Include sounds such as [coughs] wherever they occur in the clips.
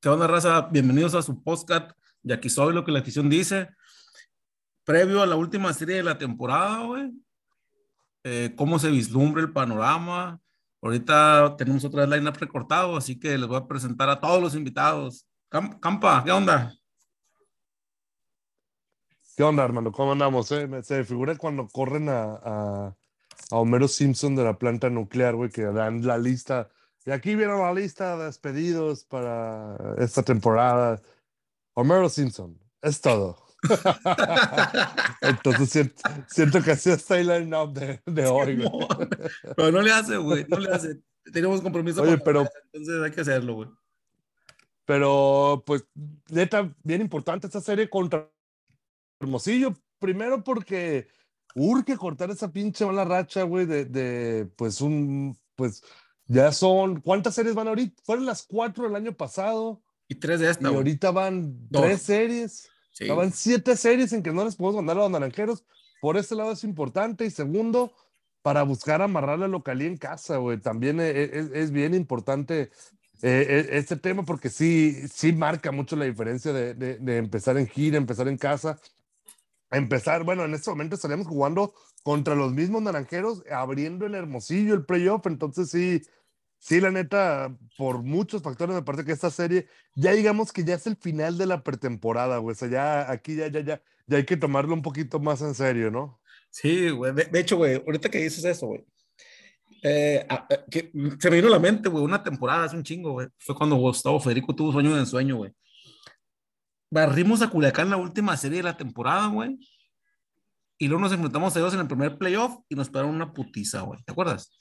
¿Qué onda, raza? Bienvenidos a su podcast. Y aquí soy lo que la afición dice. Previo a la última serie de la temporada, güey. Eh, ¿Cómo se vislumbra el panorama? Ahorita tenemos otra vez line-up recortado, así que les voy a presentar a todos los invitados. Campa, ¿qué onda? ¿Qué onda, hermano? ¿Cómo andamos? Eh? Se figura cuando corren a, a, a Homero Simpson de la planta nuclear, güey, que dan la lista y aquí viene la lista de despedidos para esta temporada. Homero Simpson, es todo. [laughs] Entonces siento, que así está el line-up de, de hoy. [laughs] Pero no le hace, güey, no le hace. Tenemos compromiso. Oye, pero. entonces hay que hacerlo, güey. Pero, pues, neta, bien importante esta serie contra Hermosillo. Primero porque urge cortar esa pinche mala racha, güey, de, de, pues, un, pues, ya son, ¿cuántas series van ahorita? Fueron las cuatro del año pasado. Y tres de esta. Y ahorita van tres series. Van siete series en que no les podemos mandar a los naranjeros. Por ese lado es importante. Y segundo, para buscar amarrar la localía en casa, güey. También e, e, es, bien importante eh, e, este tema porque sí, sí marca mucho la diferencia de, de, empezar en gira, empezar en casa. Empezar, bueno, en este momento estaríamos jugando contra los mismos naranjeros, abriendo en Hermosillo el playoff. Entonces sí, sí, la neta, por muchos factores me parece que esta serie, ya digamos que ya es el final de la pretemporada, güey. O sea, ya aquí ya, ya, ya, ya hay que tomarlo un poquito más en serio, ¿no? Sí, güey. De, hecho, güey, ahorita que dices eso, güey. Eh, que se me vino a la mente, güey, una temporada hace un chingo, güey. Fue cuando Gustavo Federico tuvo sueño de ensueño, güey. Barrimos a Culiacán la última serie de la temporada, güey y luego nos enfrentamos a ellos en el primer playoff y nos pegaron una putiza, güey. ¿Te acuerdas?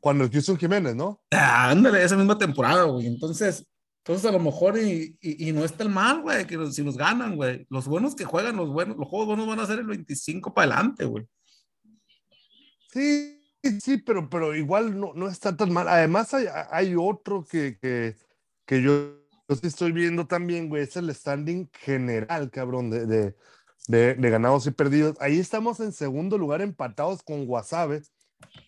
Cuando el Houston Jiménez, ¿no? Ah, ándale, esa misma temporada, güey. Entonces, entonces a lo mejor y, y, no está el mal, güey, que si nos ganan, güey. Los buenos que juegan, los buenos, los juegos buenos van a ser el 25 para adelante, güey. Sí, sí, pero, pero igual no, no está tan mal. Además, hay, hay otro que, que, que yo, yo sí estoy viendo también, güey, es el standing general, cabrón, de, de de, ganados y perdidos. Ahí estamos en segundo lugar empatados con Guasave.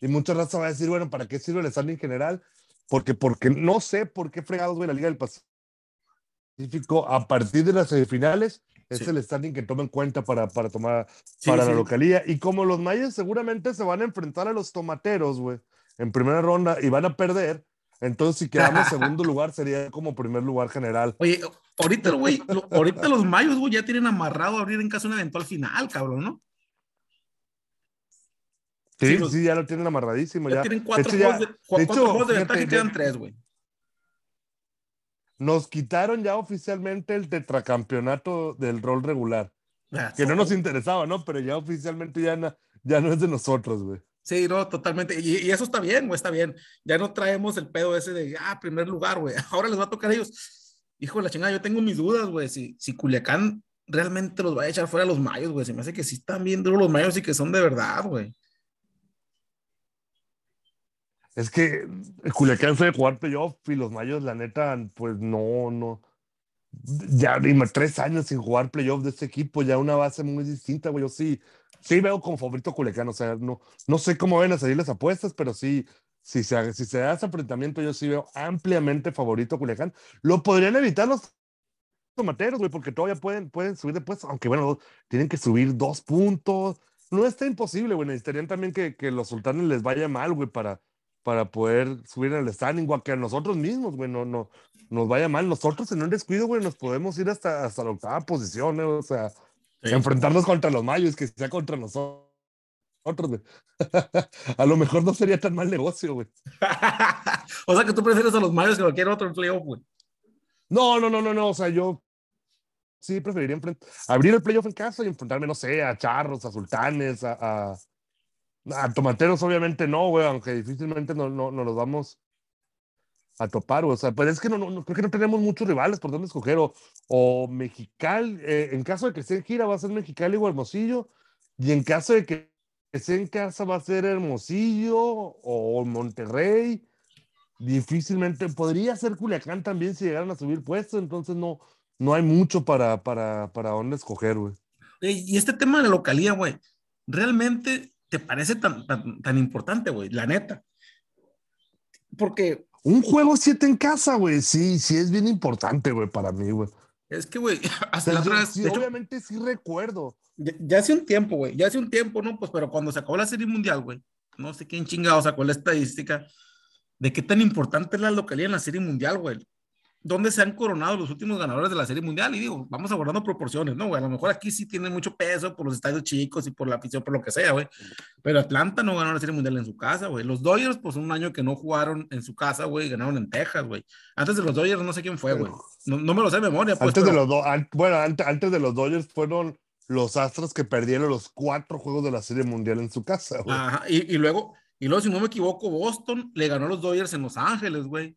Y mucha raza va a decir, bueno, ¿para qué sirve el standing general? Porque, porque no sé por qué fregados, güey, la Liga del Pacífico a partir de las semifinales es el standing que toma en cuenta para, para tomar para la localía. Y como los mayas seguramente se van a enfrentar a los tomateros, güey, en primera ronda y van a perder, entonces, si quedamos [laughs] segundo lugar, sería como primer lugar general. Oye, ahorita, güey, ahorita los mayos, güey, ya tienen amarrado a abrir en caso de un eventual final, cabrón, ¿no? Sí, sí, ya lo tienen amarradísimo. Ya, tienen cuatro juegos de, cuatro juegos de ventaja y quedan tres, güey. Nos quitaron ya oficialmente el tetracampeonato del rol regular. Ah, que no nos interesaba, ¿no? Pero ya oficialmente ya, ya no es de nosotros, güey. Sí, no, totalmente. Y, eso está bien, güey, está bien. Ya no traemos el pedo ese de, ah, primer lugar, güey. [laughs] Ahora les va a tocar a ellos. Hijo de la chingada, yo tengo mis dudas, güey. Si, si Culiacán realmente los va a echar fuera los mayos, güey. Se me hace que sí están bien duros los mayos y que son de verdad, güey. Es que Culiacán fue de jugar playoff y los mayos, la neta, pues no, no. Ya, dime, tres años sin jugar playoff de este equipo, ya una base muy distinta, güey. Yo sí, sí veo como favorito Culiacán, o sea, no, no sé cómo ven a salir las apuestas, pero sí, si se, si se da ese enfrentamiento, yo sí veo ampliamente favorito Culiacán. Lo podrían evitar los tomateros, güey, porque todavía pueden, pueden subir de puestos, aunque bueno, tienen que subir dos puntos. No está imposible, güey. Necesitarían también que, que los sultanes les vaya mal, güey, para, para poder subir en el standing, o que a nosotros mismos, güey, no, no, nos vaya mal. Nosotros en un descuido, güey, nos podemos ir hasta, hasta la octava posición, ¿eh? o sea, Enfrentarnos contra los mayos, que sea contra nosotros. [laughs] a lo mejor no sería tan mal negocio, güey. [laughs] o sea que tú prefieres a los mayos que cualquier otro playoff, güey. No, no, no, no, no. O sea, yo sí preferiría abrir el playoff en casa y enfrentarme, no sé, a charros, a sultanes, a, a, tomateros, obviamente no, güey, aunque difícilmente no, no, nos los vamos a topar, güey. O sea, pues es que no, no, creo que no tenemos muchos rivales por dónde escoger. O, o Mexicali, eh, en caso de que esté en gira, va a ser Mexicali o Hermosillo. Y en caso de que esté en casa, va a ser Hermosillo o Monterrey. Difícilmente, podría ser Culiacán también si llegaran a subir puestos. Entonces, no, no hay mucho para, para, para dónde escoger, güey. Y este tema de la localía, güey, ¿realmente te parece tan, tan, tan importante, güey? La neta. Porque un juego 7 en casa, güey. Sí, sí es bien importante, güey, para mí, güey. Es que, güey, [laughs] hasta la otra sí, obviamente sí recuerdo. Ya, ya, hace un tiempo, güey. Ya hace un tiempo, ¿no? Pues, pero cuando se acabó la Serie Mundial, güey. No sé quién chingado sacó la estadística de qué tan importante es la localidad en la Serie Mundial, güey dónde se han coronado los últimos ganadores de la Serie Mundial. Y digo, vamos abordando proporciones, ¿no, güey? A lo mejor aquí sí tiene mucho peso por los estadios chicos y por la afición, por lo que sea, güey. Pero Atlanta no ganó la Serie Mundial en su casa, güey. Los Dodgers, pues un año que no jugaron en su casa, güey, ganaron en Texas, güey. Antes de los Dodgers no sé quién fue, güey. No, no, me lo sé de memoria. Pues, antes de los bueno, antes, antes de los Dodgers fueron los Astros que perdieron los cuatro juegos de la Serie Mundial en su casa, güey. Ajá, y, y luego, y luego, si no me equivoco, Boston le ganó a los Dodgers en Los Ángeles, güey.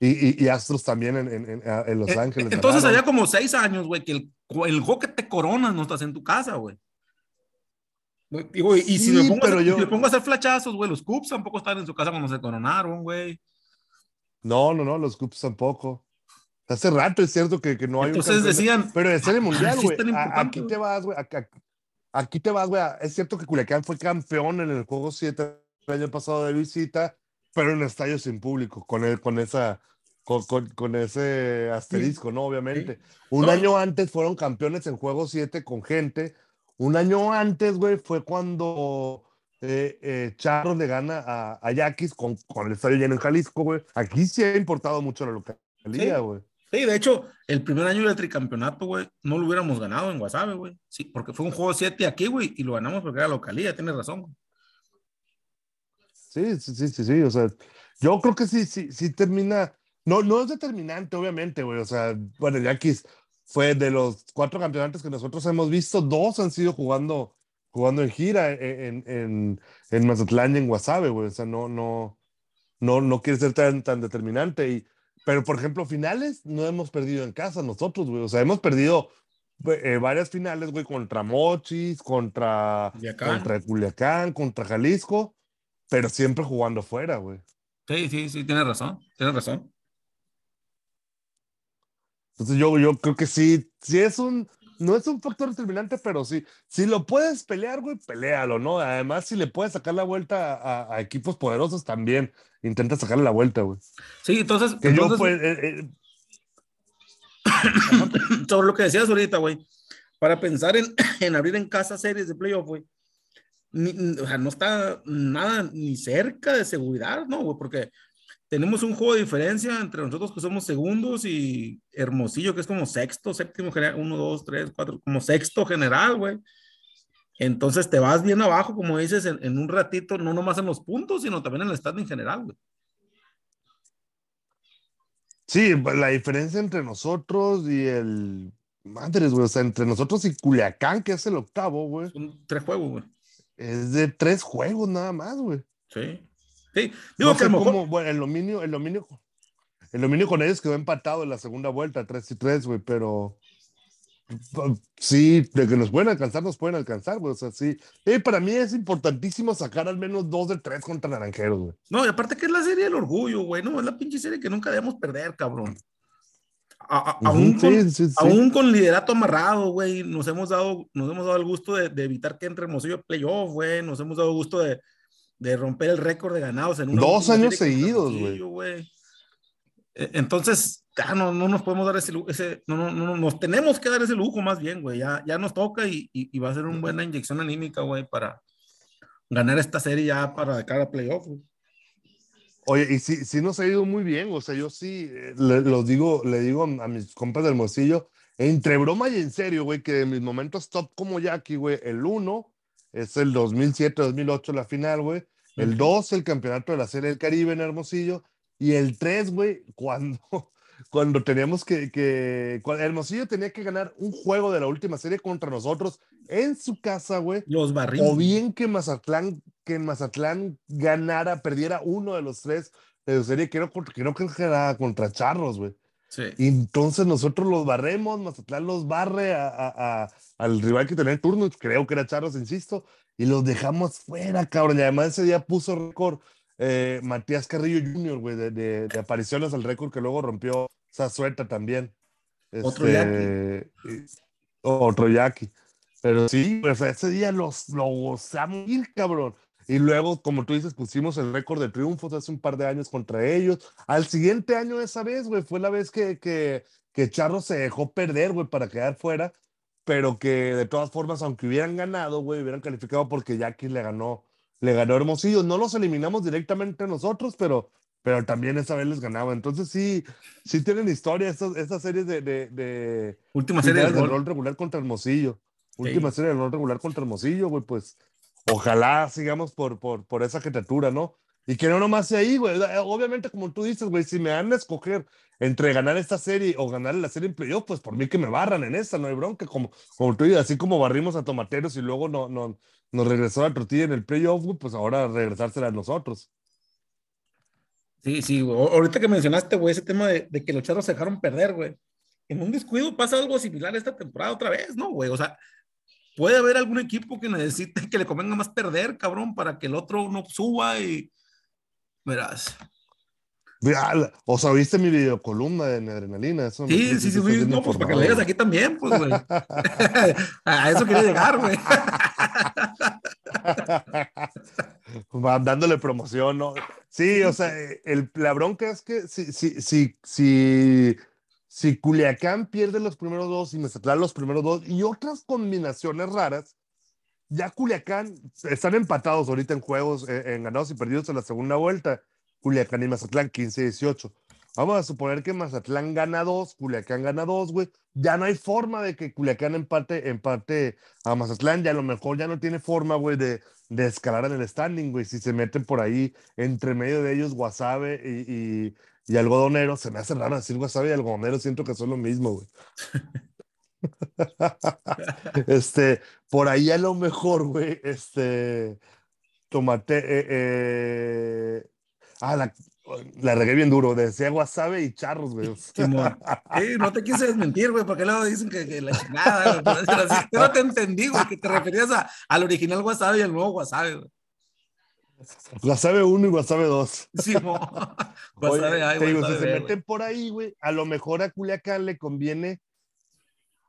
Y, y, Astros también en, en, en Los eh, Ángeles. Entonces había como seis años, güey, que el, el juego que te coronas no estás en tu casa, güey. Y, sí, si, me pongo pero a, yo... si, me pongo a, hacer flachazos, güey, los Cubs tampoco están en su casa cuando se coronaron, güey. No, no, no, los Cubs tampoco. Hace rato es cierto que, que no hay Entonces un decían. Pero de serie mundial, güey. aquí te vas, güey. Aquí te vas, güey. Es cierto que Culiacán fue campeón en el juego 7 el año pasado de visita pero en estadios sin público, con, el, con, esa, con, con, con ese asterisco, ¿no? Obviamente. Un no. año antes fueron campeones en juego 7 con gente. Un año antes, güey, fue cuando eh, eh, Charro le gana a, a Yaquis con, con el estadio lleno en Jalisco, güey. Aquí sí ha importado mucho la localidad, güey. Sí. sí. de hecho, el primer año del tricampeonato, güey, no lo hubiéramos ganado en Guasave, güey. Sí, porque fue un juego 7 aquí, güey, y lo ganamos porque era localidad, tienes razón, güey. Sí, sí, sí, sí, sí, o sea, yo creo que sí, sí, sí termina, no, no es determinante, obviamente, güey, o sea, bueno, Yankees fue de los cuatro campeonatos que nosotros hemos visto, dos han sido jugando, jugando en gira en, en, en Mazatlán y en Guasave, güey, o sea, no, no, no, no quiere ser tan, tan determinante, y, pero por ejemplo, finales no hemos perdido en casa nosotros, güey, o sea, hemos perdido eh, varias finales, güey, contra Mochis, contra, contra Culiacán, contra Jalisco, pero siempre jugando fuera, güey. Sí, sí, sí, tienes razón, tienes razón. Entonces yo, yo creo que sí, sí es un, no es un factor determinante, pero sí, si lo puedes pelear, güey, pelealo, ¿no? Además, si le puedes sacar la vuelta a, a equipos poderosos, también intenta sacarle la vuelta, güey. Sí, entonces... Que entonces... yo, pues... Eh, eh... [coughs] Sobre lo que decías ahorita, güey, para pensar en, [coughs] en abrir en casa series de playoff, güey, ni, o sea, no está nada ni cerca de seguridad, ¿no? Güey? Porque tenemos un juego de diferencia entre nosotros que somos segundos y Hermosillo, que es como sexto, séptimo general, uno, dos, tres, cuatro, como sexto general, güey. Entonces te vas bien abajo, como dices, en, en, un ratito, no nomás en los puntos, sino también en el estado en general, güey. Sí, la diferencia entre nosotros y el. Madres, güey, o sea, entre nosotros y Culiacán, que es el octavo, güey. Son tres juegos, güey es de tres juegos nada más, güey. Sí. Sí. Digo no que a lo mejor... cómo, bueno, el dominio, el dominio, el dominio con ellos quedó empatado en la segunda vuelta, 3 y 3, güey, pero sí, de que nos pueden alcanzar, nos pueden alcanzar, güey. O sea, sí. Eh, para mí es importantísimo sacar al menos dos de tres contra Naranjeros, güey. No, y aparte que es la serie del orgullo, güey, no, es la pinche serie que nunca debemos perder, cabrón. A, a, aún, sí, con, sí, sí. aún, con, liderato amarrado, güey, nos hemos dado, nos hemos dado el gusto de, de evitar que entre Hermosillo playoff, güey, nos hemos dado el gusto de, de romper el récord de ganados en una dos años seguidos, güey. Entonces, ya no, no nos podemos dar ese, ese no, no, no, nos tenemos que dar ese lujo más bien, güey, ya, ya nos toca y, y, y va a ser una buena inyección anímica, güey, para ganar esta serie ya para cara a playoff, güey. Oye, y sí, sí nos ha ido muy bien, o sea, yo sí eh, le, los digo, le digo a mis compas del Mocillo, entre broma y en serio, güey, que de mis momentos top como Jackie, güey, el 1 es el 2007-2008 la final, güey, el 2 el campeonato de la Serie del Caribe en Hermosillo, y el 3, güey, [laughs] cuando, cuando teníamos que, que cuando Hermosillo tenía que ganar un juego de la última serie contra nosotros en su casa, güey. Los barrimos. O bien que Mazatlán, que Mazatlán ganara, perdiera uno de los tres de serie, creo, creo que era contra Charros, güey. Sí. Y entonces nosotros los barremos, Mazatlán los barre a, a- a- al rival que tenía el turno, creo que era Charros, insisto, y los dejamos fuera, cabrón. Y además ese día puso récord eh, Matías Carrillo Jr., güey, de, de- de apariciones al récord que luego rompió Zazueta también. Otro Este, y- Otro Yaqui. Pero sí, sea, ese día los, lo gozamos, ir, cabrón. Y luego, como tú dices, pusimos el récord de triunfos hace un par de años contra ellos. Al siguiente año esa vez, güey, fue la vez que, que, que Charro se dejó perder, güey, para quedar fuera, pero que de todas formas, aunque hubieran ganado, güey, hubieran calificado porque Jackie le ganó, le ganó Hermosillo. No los eliminamos directamente nosotros, pero, pero también esa vez les ganaba. Entonces sí, sí tienen historia estas, estas series de, de, de Última serie del rol. rol regular contra Hermosillo. Última serie del rol regular contra Hermosillo, güey, pues ojalá sigamos por, por, por esa jetatura, ¿no? Y que no nomás sea ahí, güey. Obviamente, como tú dices, güey, si me dan a escoger entre ganar esta serie o ganar la serie en playoff, pues por mí que me barran en esta, no hay bronca. Como, como tú dices, así como barrimos a Tomateros y luego no, no, nos regresó la tortilla en el playoff, güey, pues ahora regresársela a nosotros. Sí, sí, güey. Ahorita que mencionaste, güey, ese tema de, de que los charros se dejaron perder, güey. En un descuido pasa algo similar esta temporada otra vez, ¿no, güey? O sea, puede haber algún equipo que necesite que le convenga más perder, cabrón, para que el otro no suba y. Verás. O sea, ¿viste mi videocolumna en adrenalina? Eso me- Sí, sí, sí, bien No, pues para que lo digas aquí también, pues, güey. [laughs] A eso quería llegar, güey. [laughs] Dándole promoción, ¿no? Sí, o sea, el, la bronca es que si, si, si, si, si Culiacán pierde los primeros dos y Mazatlán los primeros dos y otras combinaciones raras, ya Culiacán están empatados ahorita en juegos, eh, en ganados y perdidos en la segunda vuelta. Culiacán y Mazatlán 15-18. Vamos a suponer que Mazatlán gana dos, Culiacán gana dos, güey. Ya no hay forma de que Culiacán empate, empate a Mazatlán. Ya a lo mejor ya no tiene forma, güey, de, de escalar en el standing, güey. Si se meten por ahí entre medio de ellos Guasave y, y, y algodonero, se me hace raro decir Guasave y algodonero, siento que son lo mismo, güey. [laughs] [laughs] este, por ahí a lo mejor, güey, este, tomate, eh, eh, ah, la, la regué bien duro, decía Guasave y charros, güey. [laughs] No te quise desmentir, güey, porque luego dicen que, que la chingada, güey, no te entendí, güey, que te referías a, al original Wasabi y al nuevo Wasabi, güey. Guasave 1 y Guasave 2. Simón. Oye, Wasabi A y te digo, si Wasabi se meten por ahí, güey, a lo mejor a Culiacán le conviene.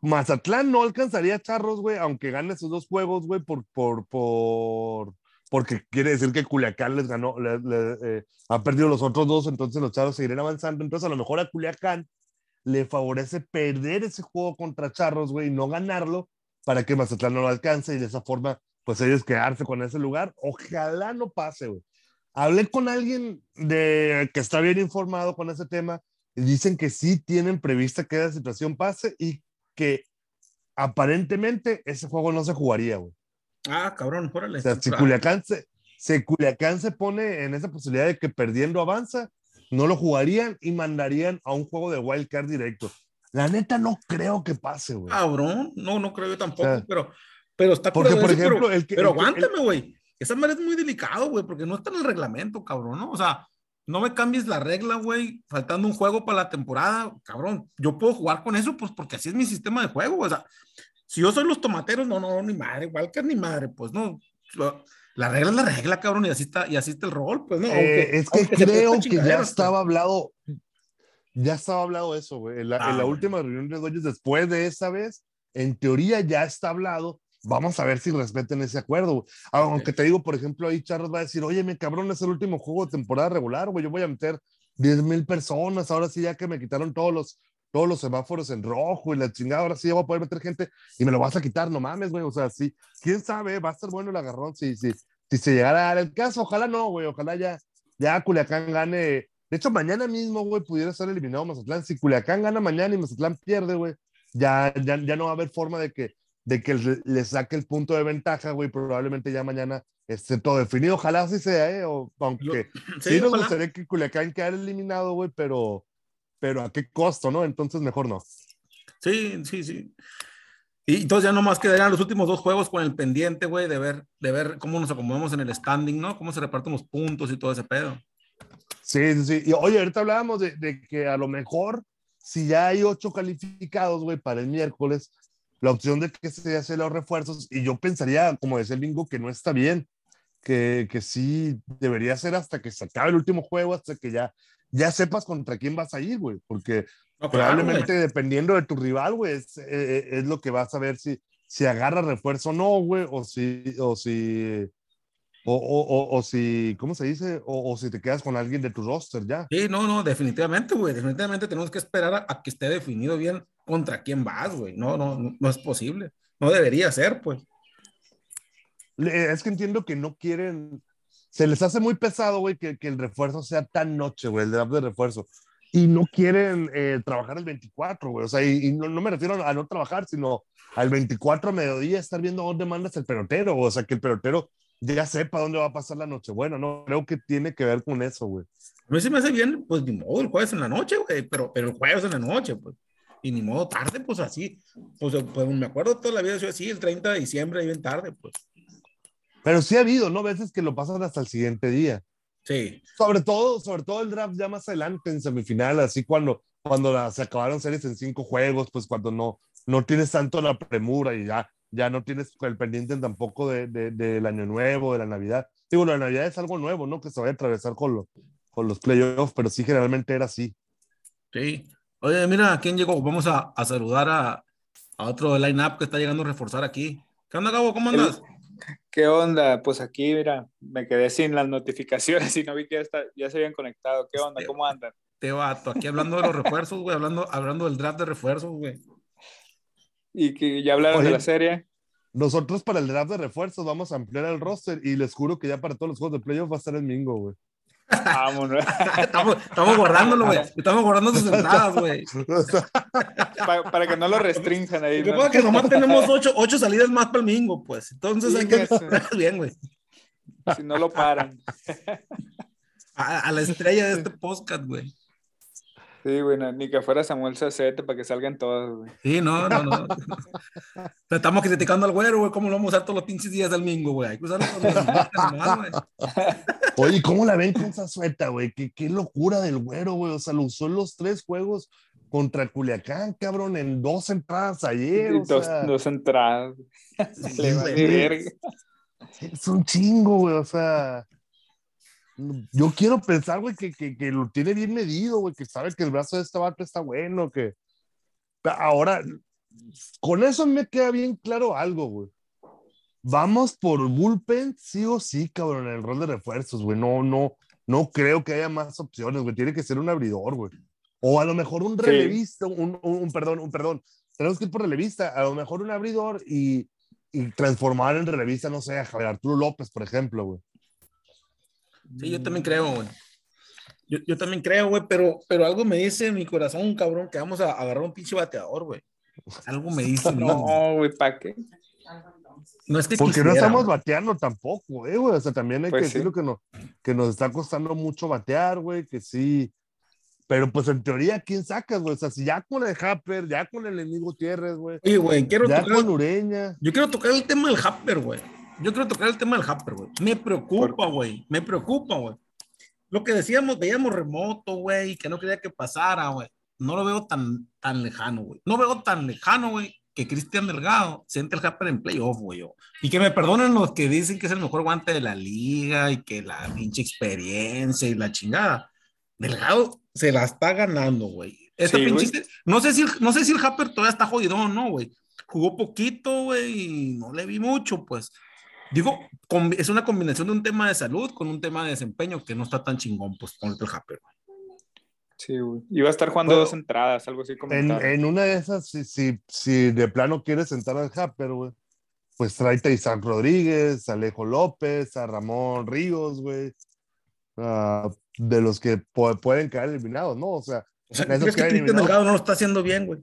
Mazatlán no alcanzaría a Charros, güey, aunque gane sus dos juegos, güey, por, por, por, porque quiere decir que Culiacán les ganó, le- eh, ha perdido los otros dos, entonces los Charros seguirán avanzando. Entonces, a lo mejor a Culiacán le favorece perder ese juego contra Charros, güey, y no ganarlo para que Mazatlán no lo alcance y de esa forma, pues ellos quedarse con ese lugar. Ojalá no pase, güey. Hablé con alguien de, que está bien informado con ese tema y dicen que sí tienen prevista que esa situación pase y que aparentemente ese juego no se jugaría, güey. Ah, cabrón, órale. O sea, si Ah, Culiacán se, si Culiacán se pone en esa posibilidad de que perdiendo avanza, no lo jugarían y mandarían a un juego de wild card directo. La neta no creo que pase, güey. Cabrón, no, no creo yo tampoco, O sea, pero, pero está Porque, por eso, pero- ejemplo, el que- Pero el aguántame, güey. Esa madre es muy delicado, güey, porque no está en el reglamento, cabrón, ¿no? O sea, no me cambies la regla, güey, faltando un juego para la temporada, cabrón. Yo puedo jugar con eso, pues porque así es mi sistema de juego, o sea, si yo soy los tomateros, no, no, ni madre, Walker ni madre, pues no. La regla es la regla, cabrón, y así está, y así está el rol, pues no. Eh, Aunque- es que creo que ya chingaderas, estaba hablado, ya estaba hablado eso, güey. En la, Ah, en la bueno. última reunión de dueños, después de esa vez, en teoría ya está hablado. Vamos a ver si respeten ese acuerdo. Aunque te digo, por ejemplo, ahí Charles va a decir, oye, mi cabrón, es el último juego de temporada regular, güey. Yo voy a meter 10 mil personas. Ahora sí, ya que me quitaron todos los, todos los semáforos en rojo y la chingada, ahora sí ya voy a poder meter gente y me lo vas a quitar, no mames, güey. O sea, sí, quién sabe, va a estar bueno el agarrón si, si, si se llegara a dar el caso. Ojalá no, güey. Ojalá ya, ya Culiacán gane. De hecho, mañana mismo, güey, pudiera ser eliminado Mazatlán. Si Culiacán gana mañana y Mazatlán pierde, güey, ya, ya, ya no va a haber forma de que, de que le, saque el punto de ventaja, güey. Probablemente ya mañana esté todo definido. Ojalá así sea, ¿eh? O, aunque Sí, sí, nos gustaría que Culiacán quedara eliminado, güey, pero, pero ¿a qué costo, no? Entonces mejor no. Sí, sí, sí. Y entonces ya nomás quedarían los últimos dos juegos con el pendiente, güey, de ver, de ver cómo nos acomodamos en el standing, ¿no? Cómo se reparten los puntos y todo ese pedo. Sí, sí, sí. Y, oye, ahorita hablábamos de, de que a lo mejor, si ya hay ocho calificados, güey, para el miércoles, la opción de que se hace los refuerzos, y yo pensaría, como decía el bingo, que no está bien, que, que sí debería ser hasta que se acabe el último juego, hasta que ya, ya sepas contra quién vas a ir, güey, porque No, probablemente dependiendo de tu rival, güey, es, eh, es lo que vas a ver si, si agarra refuerzo o no, güey, o si, o si, o, o, o, o si, ¿cómo se dice? O, si te quedas con alguien de tu roster ya. Sí, no, no, definitivamente, güey. Definitivamente tenemos que esperar a, a que esté definido bien contra quién vas, güey. No, no, no, no es posible. No debería ser, pues. Es que entiendo que no quieren, se les hace muy pesado, güey, que, que el refuerzo sea tan noche, güey, el draft de refuerzo. Y no quieren eh, trabajar el 24, güey. O sea, y, y no, no me refiero a no trabajar, sino al 24 a mediodía estar viendo dónde mandas el pelotero. O sea, que el pelotero ya sepa dónde va a pasar la noche. Bueno, no creo que tiene que ver con eso, güey. A mí se me hace bien, pues ni modo, el jueves en la noche, güey. Pero, pero el jueves en la noche, pues. Y ni modo tarde, pues así. Pues, pues me acuerdo toda la vida, yo así, el 30 de diciembre, ahí bien tarde, pues. Pero sí ha habido, ¿no? Veces que lo pasan hasta el siguiente día. Sí. Sobre todo, sobre todo el draft ya más adelante en semifinal, así cuando, cuando la- se acabaron series en cinco juegos, pues cuando no, no tienes tanto la premura y ya, ya no tienes el pendiente tampoco de, de- del año nuevo, de la Navidad. Digo, la Navidad es algo nuevo, ¿no? Que se vaya a atravesar con, lo- con los playoffs, pero sí generalmente era así. Sí. Oye, mira, ¿quién llegó? Vamos a, a saludar a, a otro line-up que está llegando a reforzar aquí. ¿Qué onda, Gabo? ¿Cómo andas? ¿Qué onda? Pues aquí, mira, me quedé sin las notificaciones y no vi que ya, está, ya se habían conectado. ¿Qué onda? ¿Cómo andan? Te vato, aquí hablando de los refuerzos, güey, hablando, hablando del draft de refuerzos, güey. Y que ya hablaron Oye. de la serie. Nosotros para el draft de refuerzos vamos a ampliar el roster y les juro que ya para todos los juegos de playoffs va a estar el Mingo, güey. Vámonos. [laughs] Estamos, estamos guardándolo, güey. [laughs] Estamos guardando sus entradas, güey. [laughs] Pa- para que no lo restrinjan ahí. ¿no? que nomás tenemos ocho, ocho salidas más para el mingo, pues. Entonces hay que bien, güey. Si no lo paran. A, a la estrella de este podcast, güey. Sí, bueno, ni que fuera Samuel Sacete para que salgan todos, güey. Sí, no, no, no. [laughs] Te Estamos criticando al güero, güey. ¿Cómo lo vamos a usar todos los pinches días del mingo, güey? Hay que usarlo con los güey. [laughs] Oye, ¿cómo la ven con esa sueta, güey? ¿Qué, qué locura del güero, güey. O sea, lo usó en los tres juegos contra Culiacán, cabrón, en dos entradas ayer. O dos, sea, dos entradas. Sí, [laughs] Le güey. verga. es un chingo, güey. O sea, yo quiero pensar, güey, que, que, que lo tiene bien medido, güey, que sabe que el brazo de este vato está bueno, que ahora, con eso me queda bien claro algo, güey. Vamos por bullpen, sí o sí, cabrón, en el rol de refuerzos, güey. No, no, no creo que haya más opciones, güey. Tiene que ser un abridor, güey. O a lo mejor un Sí. relevista, un, un, un- perdón, un perdón. Tenemos que ir por relevista, a lo mejor un abridor y, y transformar en relevista, no sé, a Javier Arturo López, por ejemplo, güey. Sí, yo también creo, güey. Yo, yo también creo, güey, pero, pero algo me dice en mi corazón, cabrón, que vamos a agarrar un pinche bateador, güey. Algo me dice, [laughs] no, No, güey, ¿para qué? no es que Porque no estamos güey. bateando tampoco, eh, güey. O sea, también hay Pues que sí. decirlo que, no, que nos está costando mucho batear, güey, que sí. Pero pues en teoría, ¿quién sacas, güey? O sea, si ya con el Happer, ya con el enemigo Gutiérrez, güey. Oye, güey, quiero Ya tocar, con Ureña. yo quiero tocar el tema del Happer, güey. Yo quiero tocar el tema del Happer, güey. Me preocupa, güey. Me preocupa, güey. Lo que decíamos, veíamos remoto, güey, que no quería que pasara, güey. No lo veo tan, tan lejano, güey. No veo tan lejano, güey, que Cristian Delgado siente el Happer en playoff, güey. Y que me perdonen los que dicen que es el mejor guante de la liga y que la pinche experiencia y la chingada. Delgado se la está ganando, güey. Esta Sí, pinche- no sé si el- no sé si el Happer todavía está jodido o no, güey. Jugó poquito, güey, y no le vi mucho, pues. Digo, es una combinación de un tema de salud con un tema de desempeño que no está tan chingón, pues, con el Happer. güey. Sí, güey. Iba a estar jugando Bueno, dos entradas, algo así como. En, en una de esas, si, si, si de plano quieres sentar al Happer, güey, pues tráete a Isaac Rodríguez, a Alejo López, a Ramón Ríos, güey. ah, de los que pu- pueden quedar eliminados, ¿no? O sea, O sea, Esos ¿crees que Cristian. Delgado no lo está haciendo bien, güey?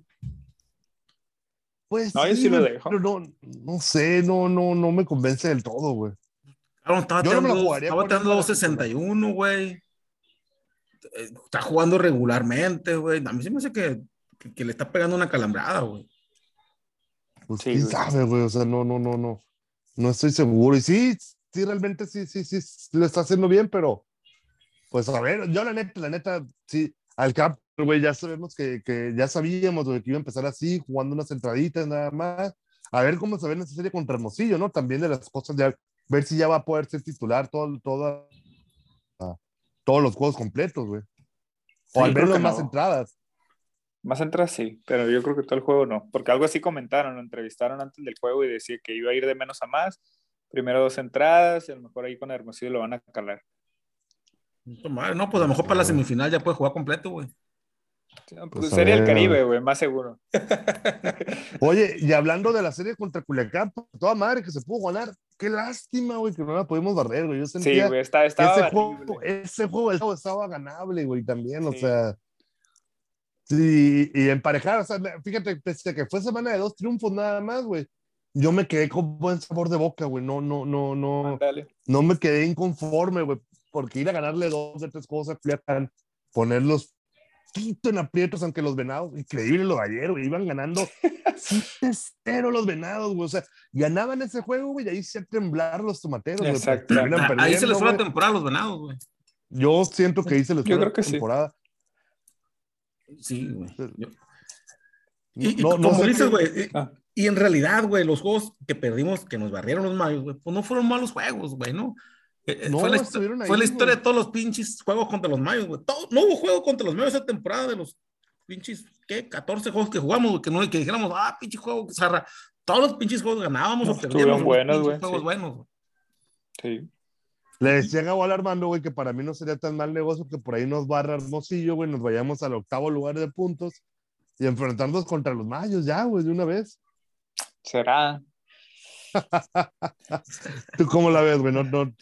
Pues. No, yo sí lo dejo. pero no, no sé, no, no, no me convence del todo, güey. Claro, estaba Yo no me lo bateando- jugaría estaba para 261, güey. Eh, Está jugando regularmente, güey. A mí se me hace que, que, que le está pegando una calambrada, güey. Pues Sí, quién güey. sabe, güey. O sea, no, no, no, no. No estoy seguro. Y sí, sí, realmente sí, sí, sí, lo está haciendo bien, pero pues a ver, yo la neta, la neta, sí, al campo, güey, ya sabemos que, que ya sabíamos güey, que iba a empezar así, jugando unas entraditas nada más. A ver cómo se ve en esa serie contra Hermosillo, ¿no? También de las cosas, ya, ver si ya va a poder ser titular todo, todo, ah, todos los juegos completos, güey. O Sí, al menos más no. entradas. Más entradas sí, pero yo creo que todo el juego no. Porque algo así comentaron, lo entrevistaron antes del juego y decía que iba a ir de menos a más. Primero dos entradas y a lo mejor ahí con Hermosillo lo van a calar. No, pues a lo mejor para la semifinal ya puede jugar completo, güey. Pues Pues a sería el. Caribe, güey, más seguro. [laughs] Oye, y hablando de la serie contra Culiacán, por toda madre que se pudo ganar, qué lástima, güey, que no la pudimos barrer, güey. Yo Sí, sentía güey, está, estaba ese juego, ese juego estaba- ganable, güey, también, o Sí. sea. Sí, y emparejar, o sea, fíjate, pese a que fue semana de dos triunfos nada más, güey. Yo me quedé con buen sabor de boca, güey. No, no, no, no, Ándale. no me quedé inconforme, güey, porque ir a ganarle dos de tres cosas, Culiacán, ponerlos poquito en aprietos, aunque los venados, increíble lo de ayer, güey, iban ganando [laughs] 7-0 los venados, güey, o sea, ganaban ese juego, güey, y ahí se temblar los tomateros, Exacto. Ah, Ahí se les fue la temporada a los venados, güey. Yo siento que ahí se les Yo fue creo la que temporada. Sí, güey. Yo- No, Y, y no- no como sé dices, güey, y- Ah. y en realidad, güey, los juegos que perdimos, que nos barrieron los mayos, güey, pues no fueron malos juegos, güey, ¿no? Eh, eh, No, fue la, histo- estuvieron ahí, fue la historia güey. de todos los pinches juegos contra los mayos, güey. Todo- no hubo juego contra los mayos esa temporada de los pinches, ¿qué? 14 juegos que jugamos, güey, que, no, que dijéramos, ah, pinche juego, zarra. Todos los pinches juegos ganábamos o Estuvieron perdíamos. buenos, pinches güey, Juegos sí. buenos, güey. Sí. Le decía a Gabo al Armando, güey, que para mí no sería tan mal negocio que por ahí nos barra Hermosillo, güey, nos vayamos al octavo lugar de puntos y enfrentarnos contra los mayos ya, güey, de una vez. Será. [laughs] ¿Tú cómo la ves, güey? No, no,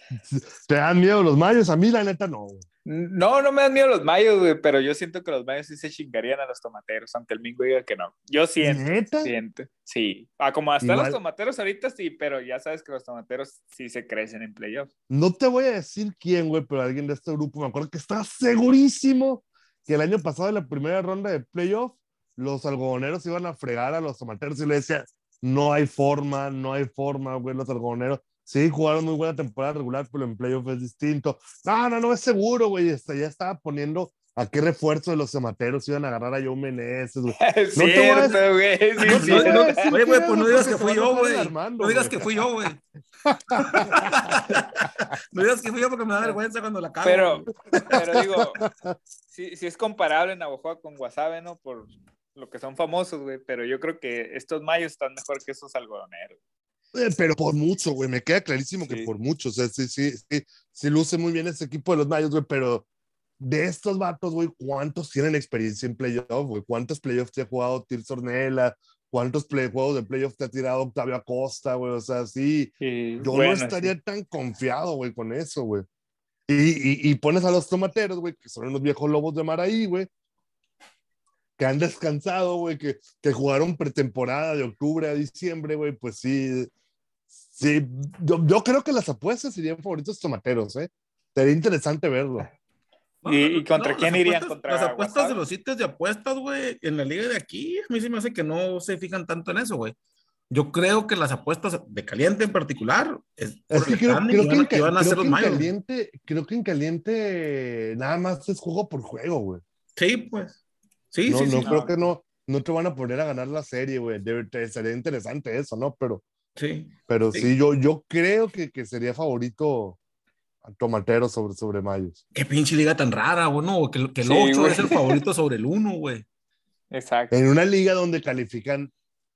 ¿Te dan miedo los mayos? A mí, la neta, no. No, no me dan miedo los mayos, güey, pero yo siento que los mayos sí se chingarían a los tomateros, aunque el Mingo diga que no. Yo siento, ¿Neta? siento. Sí. Ah, como hasta Igual- los tomateros ahorita sí, pero ya sabes que los tomateros sí se crecen en playoffs. No te voy a decir quién, güey, pero alguien de este grupo me acuerdo que estaba segurísimo que el año pasado en la primera ronda de playoff los algodoneros iban a fregar a los tomateros y le decía, no hay forma, no hay forma, güey, los algodoneros. Sí, jugaron muy buena temporada regular, pero en playoff es distinto. No, no, no es seguro, güey. Hasta ya estaba poniendo a qué refuerzo de los tomateros iban a agarrar a Joe Meneses, güey. [laughs] Es No te güey. sí, no sí. Oye, güey, pues no digas que fui yo, güey. No digas que fui yo, güey. No digas que fui yo porque me da vergüenza cuando la cago. Pero, pero digo, sí, sí es comparable Navajo con Guasave, ¿no? Por lo que son famosos, güey, pero yo creo que estos mayos están mejor que esos algodoneros. Eh, pero por mucho, güey, me queda clarísimo que Sí. por mucho, o sea, sí, sí, sí, sí luce muy bien ese equipo de los Mayos, güey, pero de estos vatos, güey, ¿cuántos tienen experiencia en playoff, güey? ¿Cuántos playoffs te ha jugado Tirso Ornella? ¿Cuántos play- juegos de playoff te ha tirado Octavio Acosta, güey? O sea, sí, Y yo bueno, no estaría sí. tan confiado, güey, con eso, güey. Y, y, y pones a los tomateros, güey, que son unos viejos lobos de mar ahí, güey, que han descansado, güey, que, que jugaron pretemporada de octubre a diciembre, güey, pues sí, sí, yo, yo creo que las apuestas serían favoritos tomateros, ¿eh? Sería interesante verlo. ¿Y- y contra las quién irían? apuestas- ¿Contra Las apuestas Guasave? de los sitios de apuestas, güey, en la liga de aquí, a mí se me hace que no se fijan tanto en eso, güey. Yo creo que las apuestas de caliente en particular es, Es que el creo, creo que que, van a- creo los que en mayos. caliente, creo que en caliente nada más es juego por juego, güey. Sí, pues. Sí, no, sí, no sí. creo No. que no, no te van a poner a ganar la serie, güey. Sería interesante eso, ¿no? Pero, sí. pero Sí. sí, yo, yo creo que, que sería favorito a Tomatero sobre, sobre Mayos. Qué pinche liga tan rara, güey, no, que, que el Sí, 8 güey. es el favorito sobre el 1, güey. Exacto. En una liga donde califican